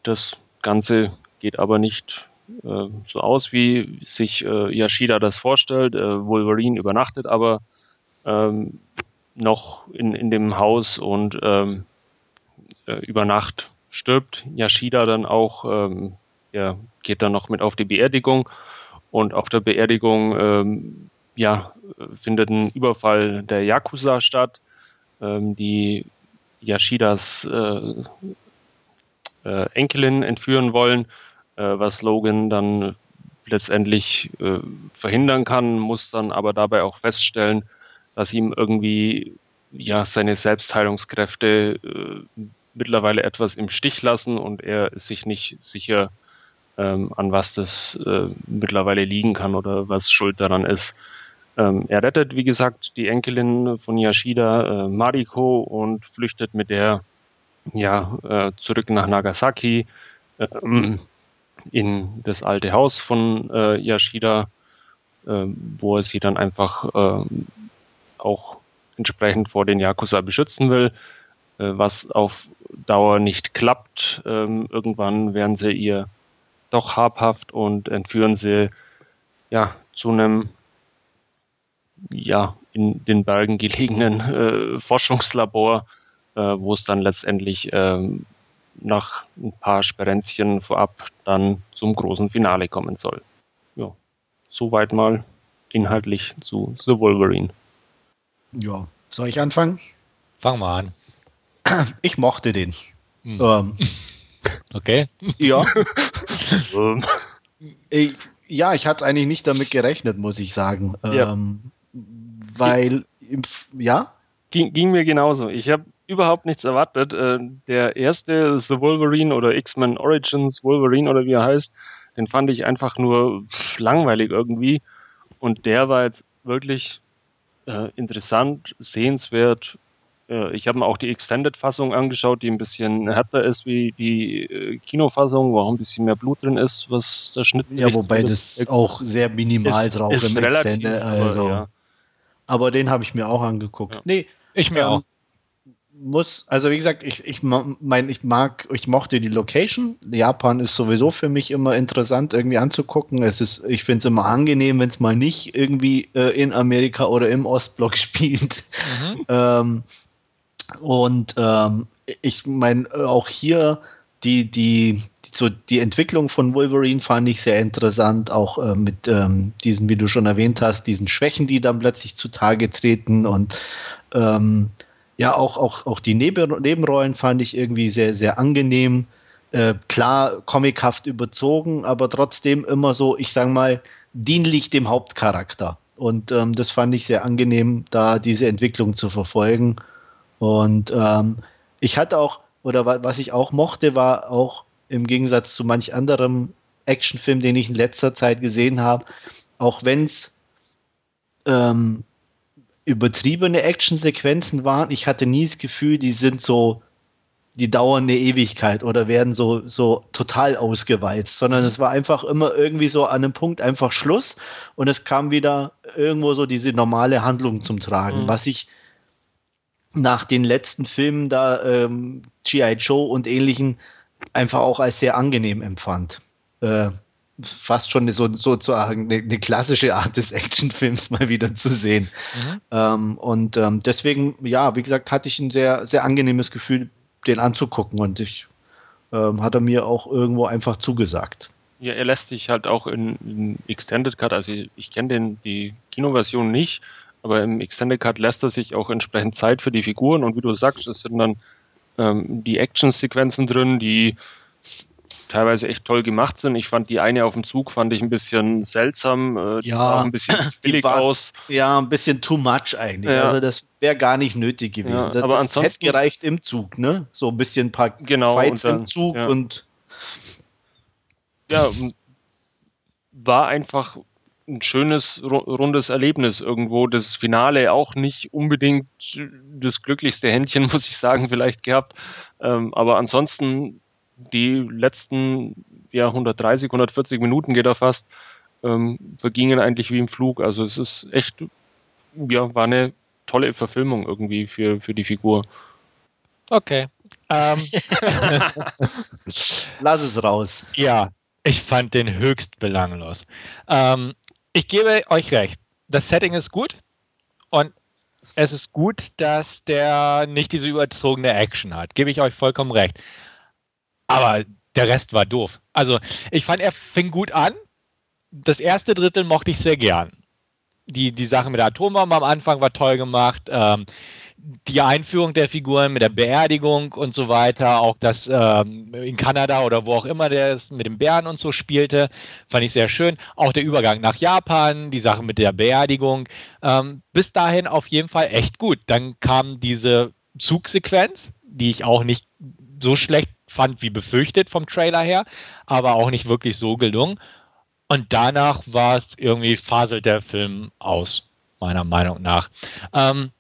das Ganze geht aber nicht äh, so aus, wie sich äh, Yashida das vorstellt. Äh, Wolverine übernachtet aber ähm, noch in, in dem Haus und ähm, äh, über Nacht stirbt Yashida dann auch. Ähm, er geht dann noch mit auf die Beerdigung und auf der Beerdigung ähm, ja, findet ein Überfall der Yakuza statt, ähm, die Yashidas äh, äh, Enkelin entführen wollen was Logan dann letztendlich äh, verhindern kann, muss dann aber dabei auch feststellen, dass ihm irgendwie ja seine Selbstheilungskräfte äh, mittlerweile etwas im Stich lassen und er ist sich nicht sicher, ähm, an was das äh, mittlerweile liegen kann oder was schuld daran ist. Ähm, er rettet, wie gesagt, die Enkelin von Yashida, äh, Mariko, und flüchtet mit der ja, äh, zurück nach Nagasaki äh, in das alte Haus von äh, Yashida, äh, wo er sie dann einfach äh, auch entsprechend vor den Yakuza beschützen will, äh, was auf Dauer nicht klappt. Ähm, irgendwann werden sie ihr doch habhaft und entführen sie ja zu einem ja in den Bergen gelegenen äh, Forschungslabor, äh, wo es dann letztendlich ähm, nach ein paar Sperenzchen vorab dann zum großen Finale kommen soll. Ja, soweit mal inhaltlich zu The Wolverine. Ja, soll ich anfangen? Fang mal an. Ich mochte den. Hm. Ähm, Okay. ja, Ähm, ich, ja, ich hatte eigentlich nicht damit gerechnet, muss ich sagen. Ja. Ähm, weil, im, F- ja, ging, ging mir genauso. Ich habe überhaupt nichts erwartet. Äh, der erste The Wolverine oder X-Men Origins Wolverine oder wie er heißt, den fand ich einfach nur pff, langweilig irgendwie. Und der war jetzt wirklich äh, interessant, sehenswert. Äh, ich habe mir auch die Extended-Fassung angeschaut, die ein bisschen härter ist wie die äh, Kinofassung, wo auch ein bisschen mehr Blut drin ist, was der Schnitt ja, wobei das auch sehr minimal ist, drauf ist im relativ, Extended, aber, also. ja. Aber den habe ich mir auch angeguckt. Ja. Nee, Ich mir ähm, auch. Muss, also wie gesagt, ich, ich mein, ich mag, ich mochte die Location. Japan ist sowieso für mich immer interessant irgendwie anzugucken. Es ist, ich finde es immer angenehm, wenn es mal nicht irgendwie äh, in Amerika oder im Ostblock spielt. Mhm. Ähm, und ähm, ich meine, auch hier die, die, die, so die Entwicklung von Wolverine fand ich sehr interessant, auch äh, mit ähm, diesen, wie du schon erwähnt hast, diesen Schwächen, die dann plötzlich zutage treten und ähm, ja, auch, auch, auch die Neben Nebenrollen fand ich irgendwie sehr, sehr angenehm. Äh, klar, comichaft überzogen, aber trotzdem immer so, ich sag mal, dienlich dem Hauptcharakter. Und ähm, das fand ich sehr angenehm, da diese Entwicklung zu verfolgen. Und ähm, ich hatte auch, oder wa was ich auch mochte, war auch im Gegensatz zu manch anderem Actionfilm, den ich in letzter Zeit gesehen habe, auch wenn es ähm, übertriebene Actionsequenzen waren, ich hatte nie das Gefühl, die sind so, die dauern eine Ewigkeit oder werden so, so total ausgewalzt, sondern es war einfach immer irgendwie so an einem Punkt einfach Schluss und es kam wieder irgendwo so diese normale Handlung zum Tragen, Mhm. was ich nach den letzten Filmen da ähm, G.I. Joe und ähnlichen einfach auch als sehr angenehm empfand. Äh, fast schon so, sozusagen eine, klassische Art des Actionfilms mal wieder zu sehen. Mhm. Ähm, und ähm, deswegen, ja, wie gesagt, hatte ich ein sehr, sehr angenehmes Gefühl, den anzugucken und ich ähm, hat er mir auch irgendwo einfach zugesagt. Ja, er lässt sich halt auch in, in Extended Cut, also ich, ich kenne den die Kinoversion nicht, aber im Extended Cut lässt er sich auch entsprechend Zeit für die Figuren und wie du sagst, es sind dann ähm, die Action-Sequenzen drin, die teilweise echt toll gemacht sind. Ich fand die eine auf dem Zug fand ich ein bisschen seltsam, äh, die Ja, sah ein bisschen billig war- aus. Ja, ein bisschen too much eigentlich. Ja. Also das wäre gar nicht nötig gewesen. Ja, das, aber das ansonsten- hätte gereicht im Zug, ne? So ein bisschen ein paar Genau, Fights dann- im Zug ja. und ja, war einfach ein schönes, ru- rundes Erlebnis irgendwo. Das Finale auch nicht unbedingt das glücklichste Händchen, muss ich sagen, vielleicht gehabt. Ähm, aber ansonsten die letzten ja, 130, 140 Minuten geht er fast, ähm, vergingen eigentlich wie im Flug. Also es ist echt, ja, war eine tolle Verfilmung irgendwie für, für die Figur. Okay. Ähm, lass es raus. ja, ich fand den höchst belanglos. Ähm, ich gebe euch recht. Das Setting ist gut und es ist gut, dass der nicht diese überzogene Action hat. Gebe ich euch vollkommen recht. Aber der Rest war doof. Also, ich fand, er fing gut an. Das erste Drittel mochte ich sehr gern. Die, die Sache mit der Atombombe am Anfang war toll gemacht. Ähm, die Einführung der Figuren mit der Beerdigung und so weiter, auch das ähm, in Kanada oder wo auch immer der es mit dem Bären und so spielte, fand ich sehr schön. Auch der Übergang nach Japan, die Sache mit der Beerdigung, ähm, bis dahin auf jeden Fall echt gut. Dann kam diese Zugsequenz, die ich auch nicht so schlecht fand wie befürchtet vom Trailer her, aber auch nicht wirklich so gelungen. Und danach war es irgendwie faselt der Film aus, meiner Meinung nach. Ähm,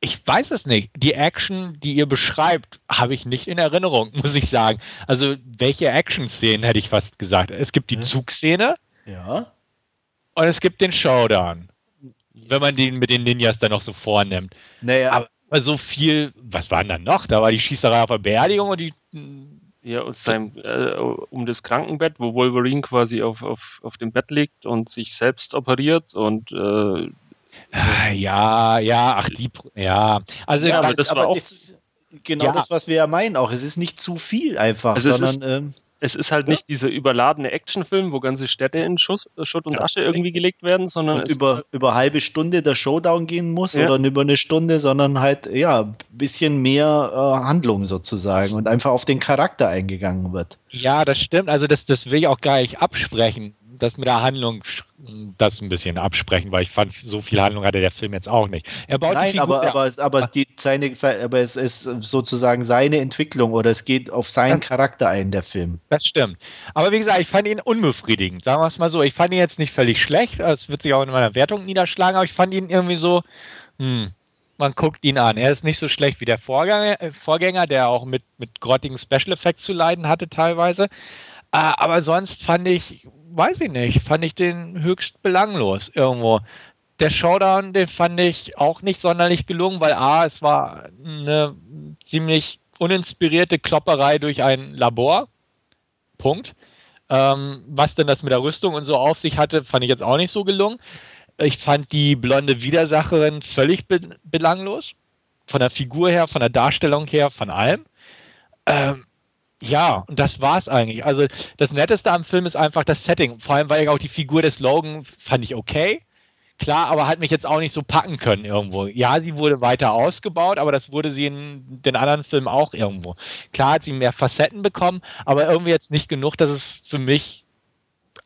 ich weiß es nicht. Die Action, die ihr beschreibt, habe ich nicht in Erinnerung, muss ich sagen. Also, welche Action-Szenen hätte ich fast gesagt? Es gibt die Ja. Zugszene Ja. und es gibt den Showdown. Wenn man den mit den Ninjas dann noch so vornimmt. Naja, Aber aber so viel, was war denn dann noch? Da war die Schießerei auf der Beerdigung und die. Ja, aus seinem, äh, um das Krankenbett, wo Wolverine quasi auf, auf, auf dem Bett liegt und sich selbst operiert und äh, Ah, Ja, ja, ach, die. Ja, also ja, aber aber das war auch- das ist genau Ja. das, was wir ja meinen auch. Es ist nicht zu viel einfach, Also es sondern ähm, es ist halt nicht dieser überladene Actionfilm, wo ganze Städte in Schuss, äh, Schutt und Asche irgendwie gelegt werden, sondern und es über, ist, über halbe Stunde der Showdown gehen muss Ja. oder über eine Stunde, sondern halt, ja, ein bisschen mehr äh, Handlung sozusagen und einfach auf den Charakter eingegangen wird. Ja, das stimmt. Also das, das will ich auch gar nicht absprechen. Das mit der Handlung, das ein bisschen absprechen, weil ich fand, so viel Handlung hatte der Film jetzt auch nicht. Er baut Nein, aber, aber, aber, die, seine, sei- aber es ist sozusagen seine Entwicklung oder es geht auf seinen Das- Charakter ein, der Film. das stimmt. Aber wie gesagt, ich fand ihn unbefriedigend. Sagen wir es mal so. Ich fand ihn jetzt nicht völlig schlecht. Das wird sich auch in meiner Wertung niederschlagen, aber ich fand ihn irgendwie so, hm, man guckt ihn an. Er ist nicht so schlecht wie der Vorgänger, äh, Vorgänger der auch mit, mit grottigen Special Effects zu leiden hatte teilweise. Äh, aber sonst fand ich, weiß ich nicht, fand ich den höchst belanglos irgendwo. Der Showdown, den fand ich auch nicht sonderlich gelungen, weil A, es war eine ziemlich uninspirierte Klopperei durch ein Labor. Punkt. Ähm, was denn das mit der Rüstung und so auf sich hatte, fand ich jetzt auch nicht so gelungen. Ich fand die blonde Widersacherin völlig be belanglos. Von der Figur her, von der Darstellung her, von allem. Ähm, ja, und das war's eigentlich. Also das Netteste am Film ist einfach das Setting. Vor allem, weil ich auch die Figur des Logan fand ich okay. Klar, aber hat mich jetzt auch nicht so packen können irgendwo. Ja, sie wurde weiter ausgebaut, aber das wurde sie in den anderen Filmen auch irgendwo. Klar hat sie mehr Facetten bekommen, aber irgendwie jetzt nicht genug, dass es für mich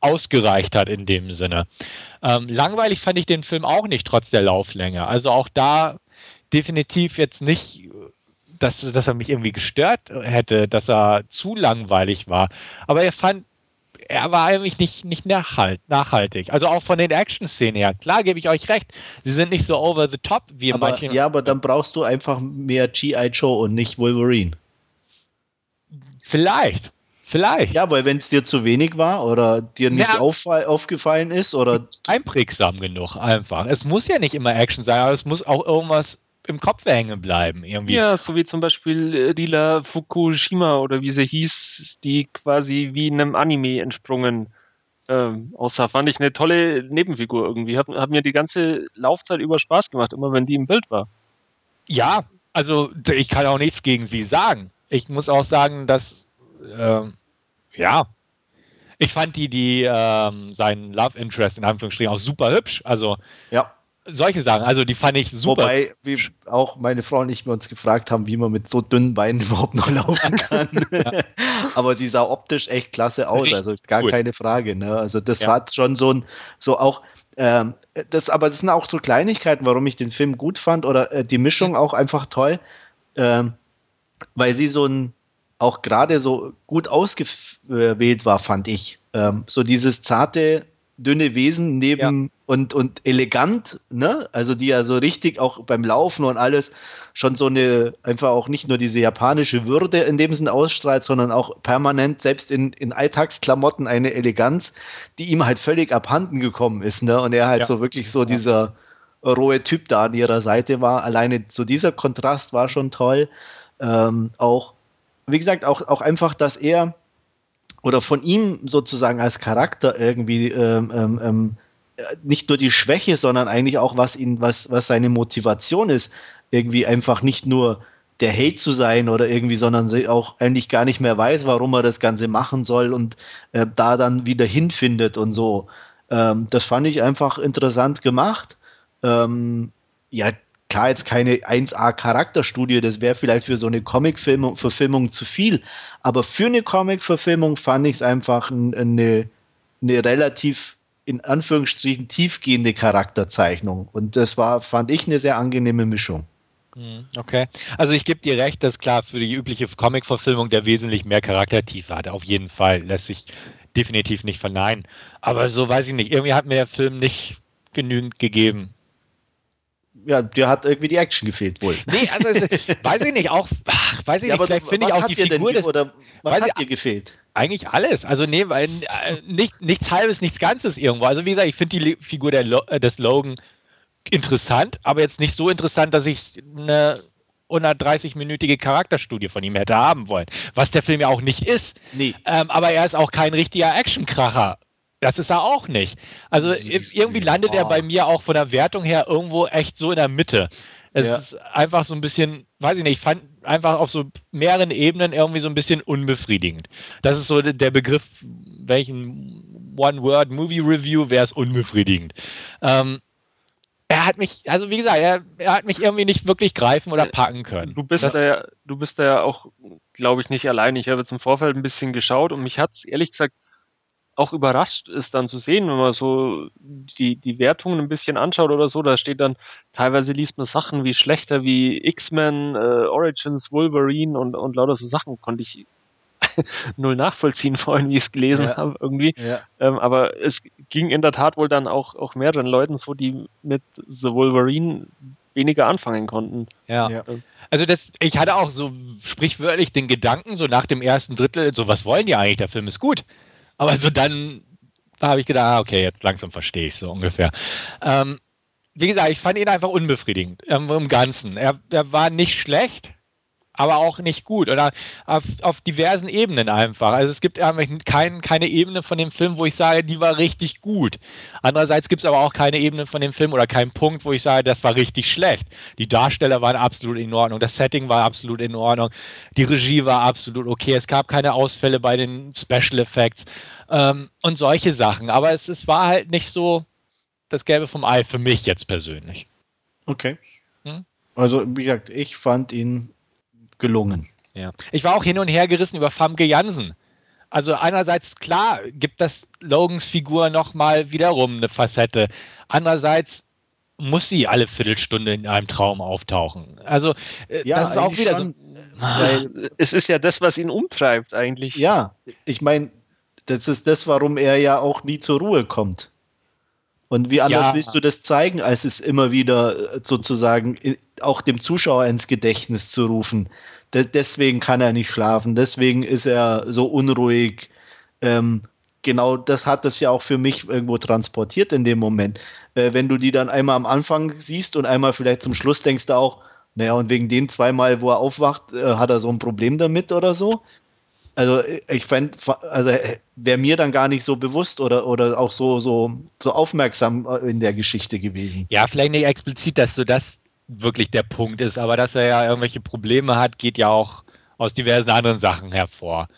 ausgereicht hat in dem Sinne. Ähm, langweilig fand ich den Film auch nicht, trotz der Lauflänge. Also auch da definitiv jetzt nicht, dass, dass er mich irgendwie gestört hätte, dass er zu langweilig war. Aber er fand, er war eigentlich nicht, nicht nachhalt, nachhaltig. Also auch von den Action-Szenen her. Klar, gebe ich euch recht. Sie sind nicht so over the top wie Aber, manchen. ja, aber dann brauchst du einfach mehr G.I. Joe und nicht Wolverine. Vielleicht. Vielleicht. Ja, weil wenn es dir zu wenig war oder dir nicht Ja. auf, aufgefallen ist oder einprägsam genug einfach. Es muss ja nicht immer Action sein, aber es muss auch irgendwas im Kopf hängen bleiben irgendwie. ja, so wie zum Beispiel äh, Rila Fukushima oder wie sie hieß, die quasi wie in einem Anime entsprungen ähm, aussah. Fand ich eine tolle Nebenfigur irgendwie. Hat, hat mir die ganze Laufzeit über Spaß gemacht, immer wenn die im Bild war. Ja, also ich kann auch nichts gegen sie sagen. Ich muss auch sagen, dass ähm, ja, ich fand die, die ähm, seinen Love Interest in Anführungsstrichen auch super hübsch. Also ja. Solche Sachen, also die fand ich super. Wobei wir auch meine Frau und ich uns gefragt haben, wie man mit so dünnen Beinen überhaupt noch laufen kann. Aber sie sah optisch echt klasse aus, Richtig also gar gut. keine Frage. Ne? Also das Ja. hat schon so ein, so auch, ähm, das, aber das sind auch so Kleinigkeiten, warum ich den Film gut fand oder äh, die Mischung auch einfach toll, ähm, weil sie so ein, auch gerade so gut ausgewählt war, fand ich. Ähm, so dieses zarte, dünne Wesen neben und, und elegant, ne? Also die ja so richtig auch beim Laufen und alles schon so eine, einfach auch nicht nur diese japanische Würde in dem Sinn ausstrahlt, sondern auch permanent, selbst in, in Alltagsklamotten, eine Eleganz, die ihm halt völlig abhanden gekommen ist, ne? Und er halt Ja. so wirklich so dieser rohe Typ da an ihrer Seite war. Alleine so dieser Kontrast war schon toll. Ähm, auch, wie gesagt, auch, auch einfach, dass er oder von ihm sozusagen als Charakter irgendwie ähm, ähm, ähm, äh, nicht nur die Schwäche, sondern eigentlich auch, was ihn, was, was seine Motivation ist, irgendwie einfach nicht nur der Held zu sein oder irgendwie, sondern sie auch eigentlich gar nicht mehr weiß, warum er das Ganze machen soll und äh, da dann wieder hinfindet und so. Ähm, das fand ich einfach interessant gemacht. Ähm, ja, klar, jetzt keine 1A-Charakterstudie, das wäre vielleicht für so eine Comic-Verfilmung zu viel, aber für eine Comic-Verfilmung fand ich es einfach eine, eine relativ, in Anführungsstrichen, tiefgehende Charakterzeichnung. Und das war, fand ich, eine sehr angenehme Mischung. Mhm, Okay. Also ich gebe dir recht, dass klar für die übliche Comic-Verfilmung der wesentlich mehr Charaktertiefe hat. Auf jeden Fall lässt sich definitiv nicht verneinen. Aber so weiß ich nicht. Irgendwie hat mir der Film nicht genügend gegeben. Ja, dir hat irgendwie die Action gefehlt wohl. Nee, also es, weiß ich nicht, auch, ach, weiß ich Ja, nicht, vielleicht finde ich auch die denn Figur des, oder was hat dir gefehlt? eigentlich alles. Also nee, weil äh, nicht, nichts halbes, nichts Ganzes irgendwo. Also wie gesagt, ich finde die Figur der Lo äh, des Logan interessant, aber jetzt nicht so interessant, dass ich eine 130-minütige Charakterstudie von ihm hätte haben wollen. Was der Film ja auch nicht ist. Nee. Ähm, aber er ist auch kein richtiger Actionkracher. Das ist er auch nicht. Also irgendwie landet er Oh. bei mir auch von der Wertung her irgendwo echt so in der Mitte. Es Ja. ist einfach so ein bisschen, weiß ich nicht, ich fand einfach auf so mehreren Ebenen irgendwie so ein bisschen unbefriedigend. Das ist so de- der Begriff, welchen One-Word-Movie-Review wäre es unbefriedigend. Ähm, er hat mich, also wie gesagt, er, er hat mich irgendwie nicht wirklich greifen oder packen können. Du bist Das- da ja, du bist da ja auch, glaube ich, nicht allein. Ich habe jetzt im Vorfeld ein bisschen geschaut und mich hat es ehrlich gesagt auch überrascht, es dann zu sehen, wenn man so die, die Wertungen ein bisschen anschaut oder so. Da steht dann, teilweise liest man Sachen wie schlechter wie X-Men, äh, Origins, Wolverine und, und lauter so Sachen konnte ich null nachvollziehen vorhin, wie ich es gelesen Ja. habe irgendwie. Ja. Ähm, aber es ging in der Tat wohl dann auch, auch mehreren Leuten so, die mit The Wolverine weniger anfangen konnten. Ja. Ja. Also das, ich hatte auch so sprichwörtlich den Gedanken, so nach dem ersten Drittel, so was wollen die eigentlich? Der Film ist gut. Aber so dann habe ich gedacht, ah, okay, jetzt langsam verstehe ich so ungefähr. Ähm, wie gesagt, ich fand ihn einfach unbefriedigend ähm, im Ganzen. Er, er war nicht schlecht, aber auch nicht gut. Oder auf, auf diversen Ebenen einfach. Also es gibt kein, keine Ebene von dem Film, wo ich sage, die war richtig gut. Andererseits gibt es aber auch keine Ebene von dem Film oder keinen Punkt, wo ich sage, das war richtig schlecht. Die Darsteller waren absolut in Ordnung, das Setting war absolut in Ordnung, die Regie war absolut okay, es gab keine Ausfälle bei den Special Effects ähm, und solche Sachen. Aber es, es war halt nicht so das Gelbe vom Ei für mich jetzt persönlich. Okay. Hm? Also, wie gesagt, ich fand ihn gelungen. Ja. Ich war auch hin und her gerissen über Famke Jansen. Also einerseits, klar, gibt das Logans Figur nochmal wiederum eine Facette. Andererseits muss sie alle Viertelstunde in einem Traum auftauchen. Also äh, Ja, das ist auch wieder schon. so. Weil, Es ist ja das, was ihn umtreibt eigentlich. ja, ich meine, das ist das, warum er ja auch nie zur Ruhe kommt. Und wie anders Ja. willst du das zeigen, als es immer wieder äh, sozusagen auch dem Zuschauer ins Gedächtnis zu rufen? De deswegen kann er nicht schlafen, deswegen ist er so unruhig. Ähm, genau das hat das ja auch für mich irgendwo transportiert in dem Moment. Äh, wenn du die dann einmal am Anfang siehst und einmal vielleicht zum Schluss denkst du auch, naja, und wegen den zweimal, wo er aufwacht, äh, hat er so ein Problem damit oder so. Also äh, ich fände, also äh, wäre mir dann gar nicht so bewusst oder, oder auch so, so, so aufmerksam äh, in der Geschichte gewesen. Ja, vielleicht nicht explizit, dass so das wirklich der Punkt ist, aber dass er ja irgendwelche Probleme hat, geht ja auch aus diversen anderen Sachen hervor.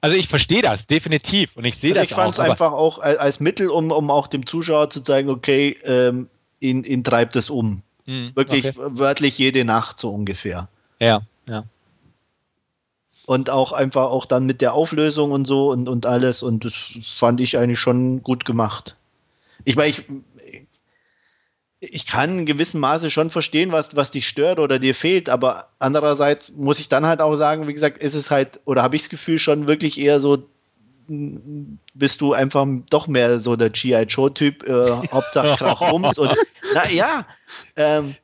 Also ich verstehe das, definitiv. Und ich sehe Also das ich fand es einfach auch als, als Mittel, um, um auch dem Zuschauer zu zeigen, okay, ähm, ihn, ihn treibt es um. Hm, Wirklich okay. wörtlich jede Nacht so ungefähr. Ja, ja. Und auch einfach auch dann mit der Auflösung und so und, und alles. Und das fand ich eigentlich schon gut gemacht. Ich meine, ich, ich kann in gewissem Maße schon verstehen, was, was dich stört oder dir fehlt, aber andererseits muss ich dann halt auch sagen, wie gesagt, ist es halt, oder habe ich das Gefühl schon wirklich eher so, bist du einfach doch mehr so der G.I. Joe-Typ, äh, Hauptsache Krach Rums und naja, ähm,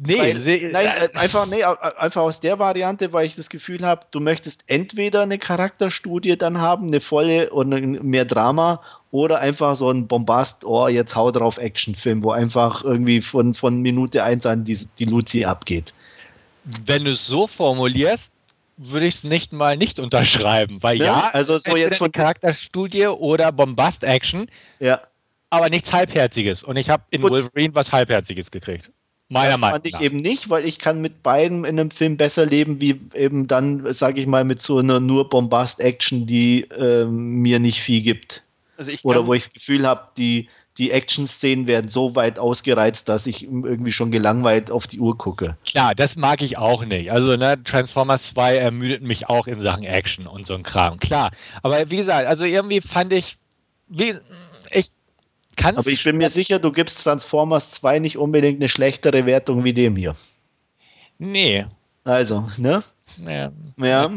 Nee, weil, se- nein, äh, einfach, nee, einfach aus der Variante, weil ich das Gefühl habe, du möchtest entweder eine Charakterstudie dann haben, eine volle und mehr Drama, oder einfach so ein Bombast, oh, jetzt hau drauf Actionfilm, wo einfach irgendwie von, von Minute 1 an die, die Luzi abgeht. wenn du es so formulierst, würde ich es nicht mal nicht unterschreiben, weil Ne? ja, Also so jetzt von- eine Charakterstudie oder Bombast-Action, Ja, aber nichts Halbherziges. Und ich habe in Gut. Wolverine was Halbherziges gekriegt. Meiner das Meinung fand ich nach. eben nicht, weil ich kann mit beiden in einem Film besser leben, wie eben dann, sage ich mal, mit so einer nur Bombast-Action, die ähm, mir nicht viel gibt. Also ich Oder wo ich das Gefühl habe, die, die Action-Szenen werden so weit ausgereizt, dass ich irgendwie schon gelangweilt auf die Uhr gucke. Klar, das mag ich auch nicht. Also, ne, Transformers 2 ermüdet mich auch in Sachen Action und so ein Kram. Klar. Aber wie gesagt, also irgendwie fand ich, wie, ich kann es. Aber ich bin mir sicher, du gibst Transformers 2 nicht unbedingt eine schlechtere Wertung wie dem hier. Nee. Also, ne? Ja, Ja.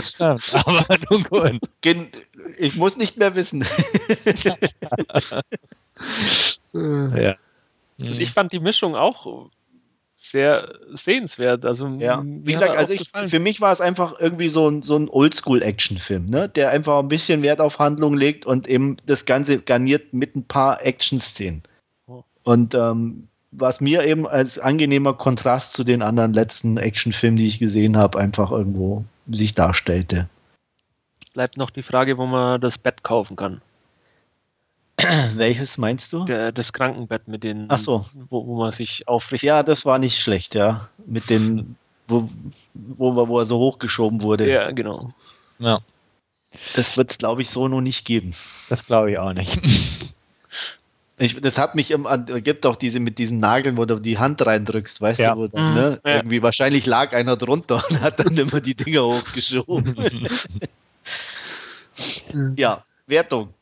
stimmt. Aber nun gut. Gen- ich muss nicht mehr wissen. Ja. Also ich fand die Mischung auch sehr sehenswert. Also, ja. Wie gesagt, also ich, für mich war es einfach irgendwie so ein, so ein Oldschool-Action-Film, ne? der einfach ein bisschen Wert auf Handlung legt und eben das Ganze garniert mit ein paar Action-Szenen. Oh. Und ähm, was mir eben als angenehmer Kontrast zu den anderen letzten Actionfilmen, die ich gesehen habe, einfach irgendwo sich darstellte. Bleibt noch die Frage, wo man das Bett kaufen kann. Welches meinst du? Der, das Krankenbett mit den, Ach so. wo, wo man sich aufrichtet. Ja, das war nicht schlecht, ja. Mit den, wo, wo, wo er so hochgeschoben wurde. Ja, genau. Ja. Das wird es, glaube ich, so noch nicht geben. Das glaube ich auch nicht. Ich, das hat mich immer, gibt auch diese mit diesen Nageln, wo du die Hand reindrückst, weißt ja. du, wo dann, ne? Ja. Irgendwie wahrscheinlich lag einer drunter und hat dann immer die Dinger hochgeschoben. ja, Wertung.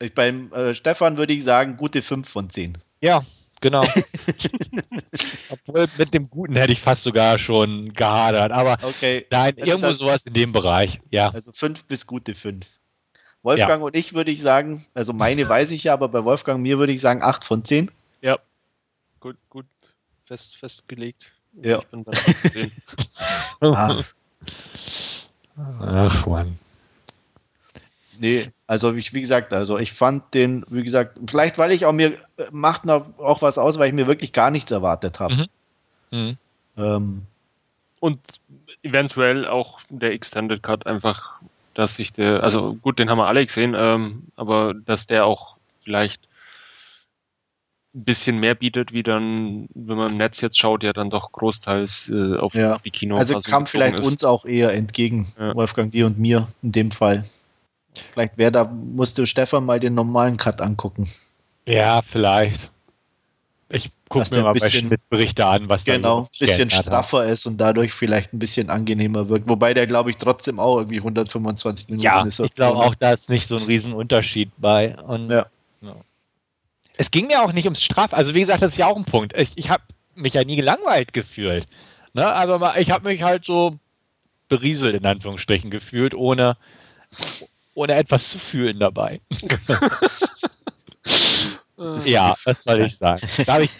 Ich, beim äh, Stefan würde ich sagen, gute 5 von 10. Ja, genau. Obwohl mit dem Guten hätte ich fast sogar schon gehadert. Aber okay. nein, also irgendwo sowas in dem Bereich. Ja. Also 5 bis gute 5. Wolfgang ja. und ich würde ich sagen, also meine weiß ich ja, aber bei Wolfgang mir würde ich sagen 8 von 10. Ja. Gut, gut fest, festgelegt. Ja. Ich bin bei 10. Ach. Ach, Mann. Nee, also ich, wie gesagt, also ich fand den, wie gesagt, vielleicht weil ich auch mir, macht noch auch was aus, weil ich mir wirklich gar nichts erwartet habe. Mhm. Mhm. Ähm, Und eventuell auch der Extended Cut einfach, dass sich der, also gut, den haben wir alle gesehen, ähm, aber dass der auch vielleicht ein bisschen mehr bietet, wie dann, wenn man im Netz jetzt schaut, ja dann doch großteils äh, auf ja. die Kino. Also kam vielleicht ist. uns auch eher entgegen, ja. Wolfgang, dir und mir in dem Fall. Vielleicht wäre da, musste Stefan mal den normalen Cut angucken. Ja, vielleicht. Ich gucke mir mal bisschen, bei Schnittberichte an, was genau, ein bisschen straffer hat. ist und dadurch vielleicht ein bisschen angenehmer wirkt. Wobei der, glaube ich, trotzdem auch irgendwie 125 Minuten ja, ist. Ich glaube auch, da ist nicht so ein Riesenunterschied bei. Und, ja. ja. Es ging mir auch nicht ums Straff. Also, wie gesagt, das ist ja auch ein Punkt. Ich, ich habe mich ja nie gelangweilt gefühlt. Ne? Aber ich habe mich halt so berieselt, in Anführungsstrichen, gefühlt, ohne, ohne etwas zu fühlen dabei. ja, das soll ich sagen. Da habe ich,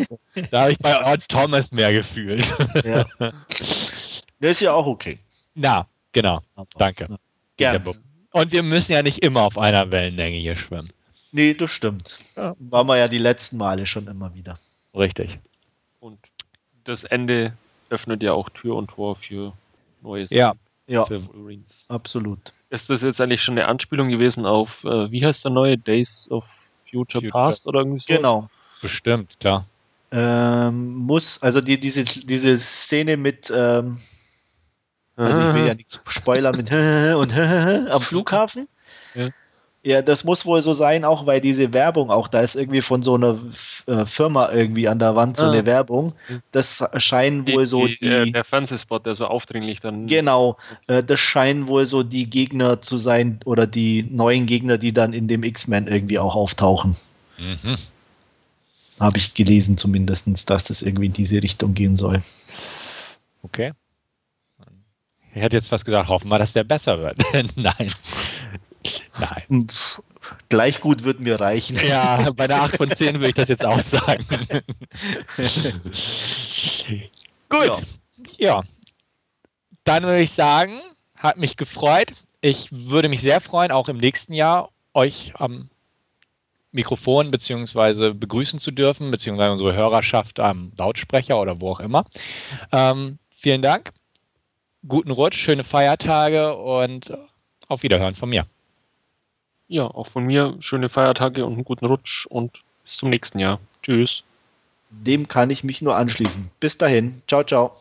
hab ich bei Odd Thomas mehr gefühlt. Ja. Der ist ja auch okay. Na, genau. Danke. Gerne. Und wir müssen ja nicht immer auf einer Wellenlänge hier schwimmen. Nee, das stimmt. Ja. Waren wir ja die letzten Male schon immer wieder. Richtig. Und das Ende öffnet ja auch Tür und Tor für Neues. Ja, ja. absolut. Ist das jetzt eigentlich schon eine Anspielung gewesen auf, äh, wie heißt der neue Days of Future, Future. Past oder irgendwie so? Genau. Bestimmt, klar. Ähm, muss, also die, diese, diese Szene mit, ähm, also ich will ja nichts spoilern mit und am Flughafen. Ja. Ja, das muss wohl so sein, auch weil diese Werbung auch, da ist irgendwie von so einer äh, Firma irgendwie an der Wand so ah. eine Werbung. Das scheinen wohl so die. die äh, der Fernsehspot, der so aufdringlich dann. Genau, äh, das scheinen wohl so die Gegner zu sein oder die neuen Gegner, die dann in dem X-Men irgendwie auch auftauchen. Mhm. Habe ich gelesen zumindest, dass das irgendwie in diese Richtung gehen soll. Okay. Ich hätte jetzt fast gesagt, hoffen wir, dass der besser wird. Nein. Nein. Hm, gleich gut wird mir reichen. Ja, bei der 8 von 10 würde ich das jetzt auch sagen. gut. Ja. ja. Dann würde ich sagen, hat mich gefreut. Ich würde mich sehr freuen, auch im nächsten Jahr euch am Mikrofon beziehungsweise begrüßen zu dürfen, beziehungsweise unsere Hörerschaft am Lautsprecher oder wo auch immer. Ähm, vielen Dank. Guten Rutsch, schöne Feiertage und auf Wiederhören von mir. Ja, auch von mir schöne Feiertage und einen guten Rutsch und bis zum nächsten Jahr. Tschüss. Dem kann ich mich nur anschließen. Bis dahin. Ciao, ciao.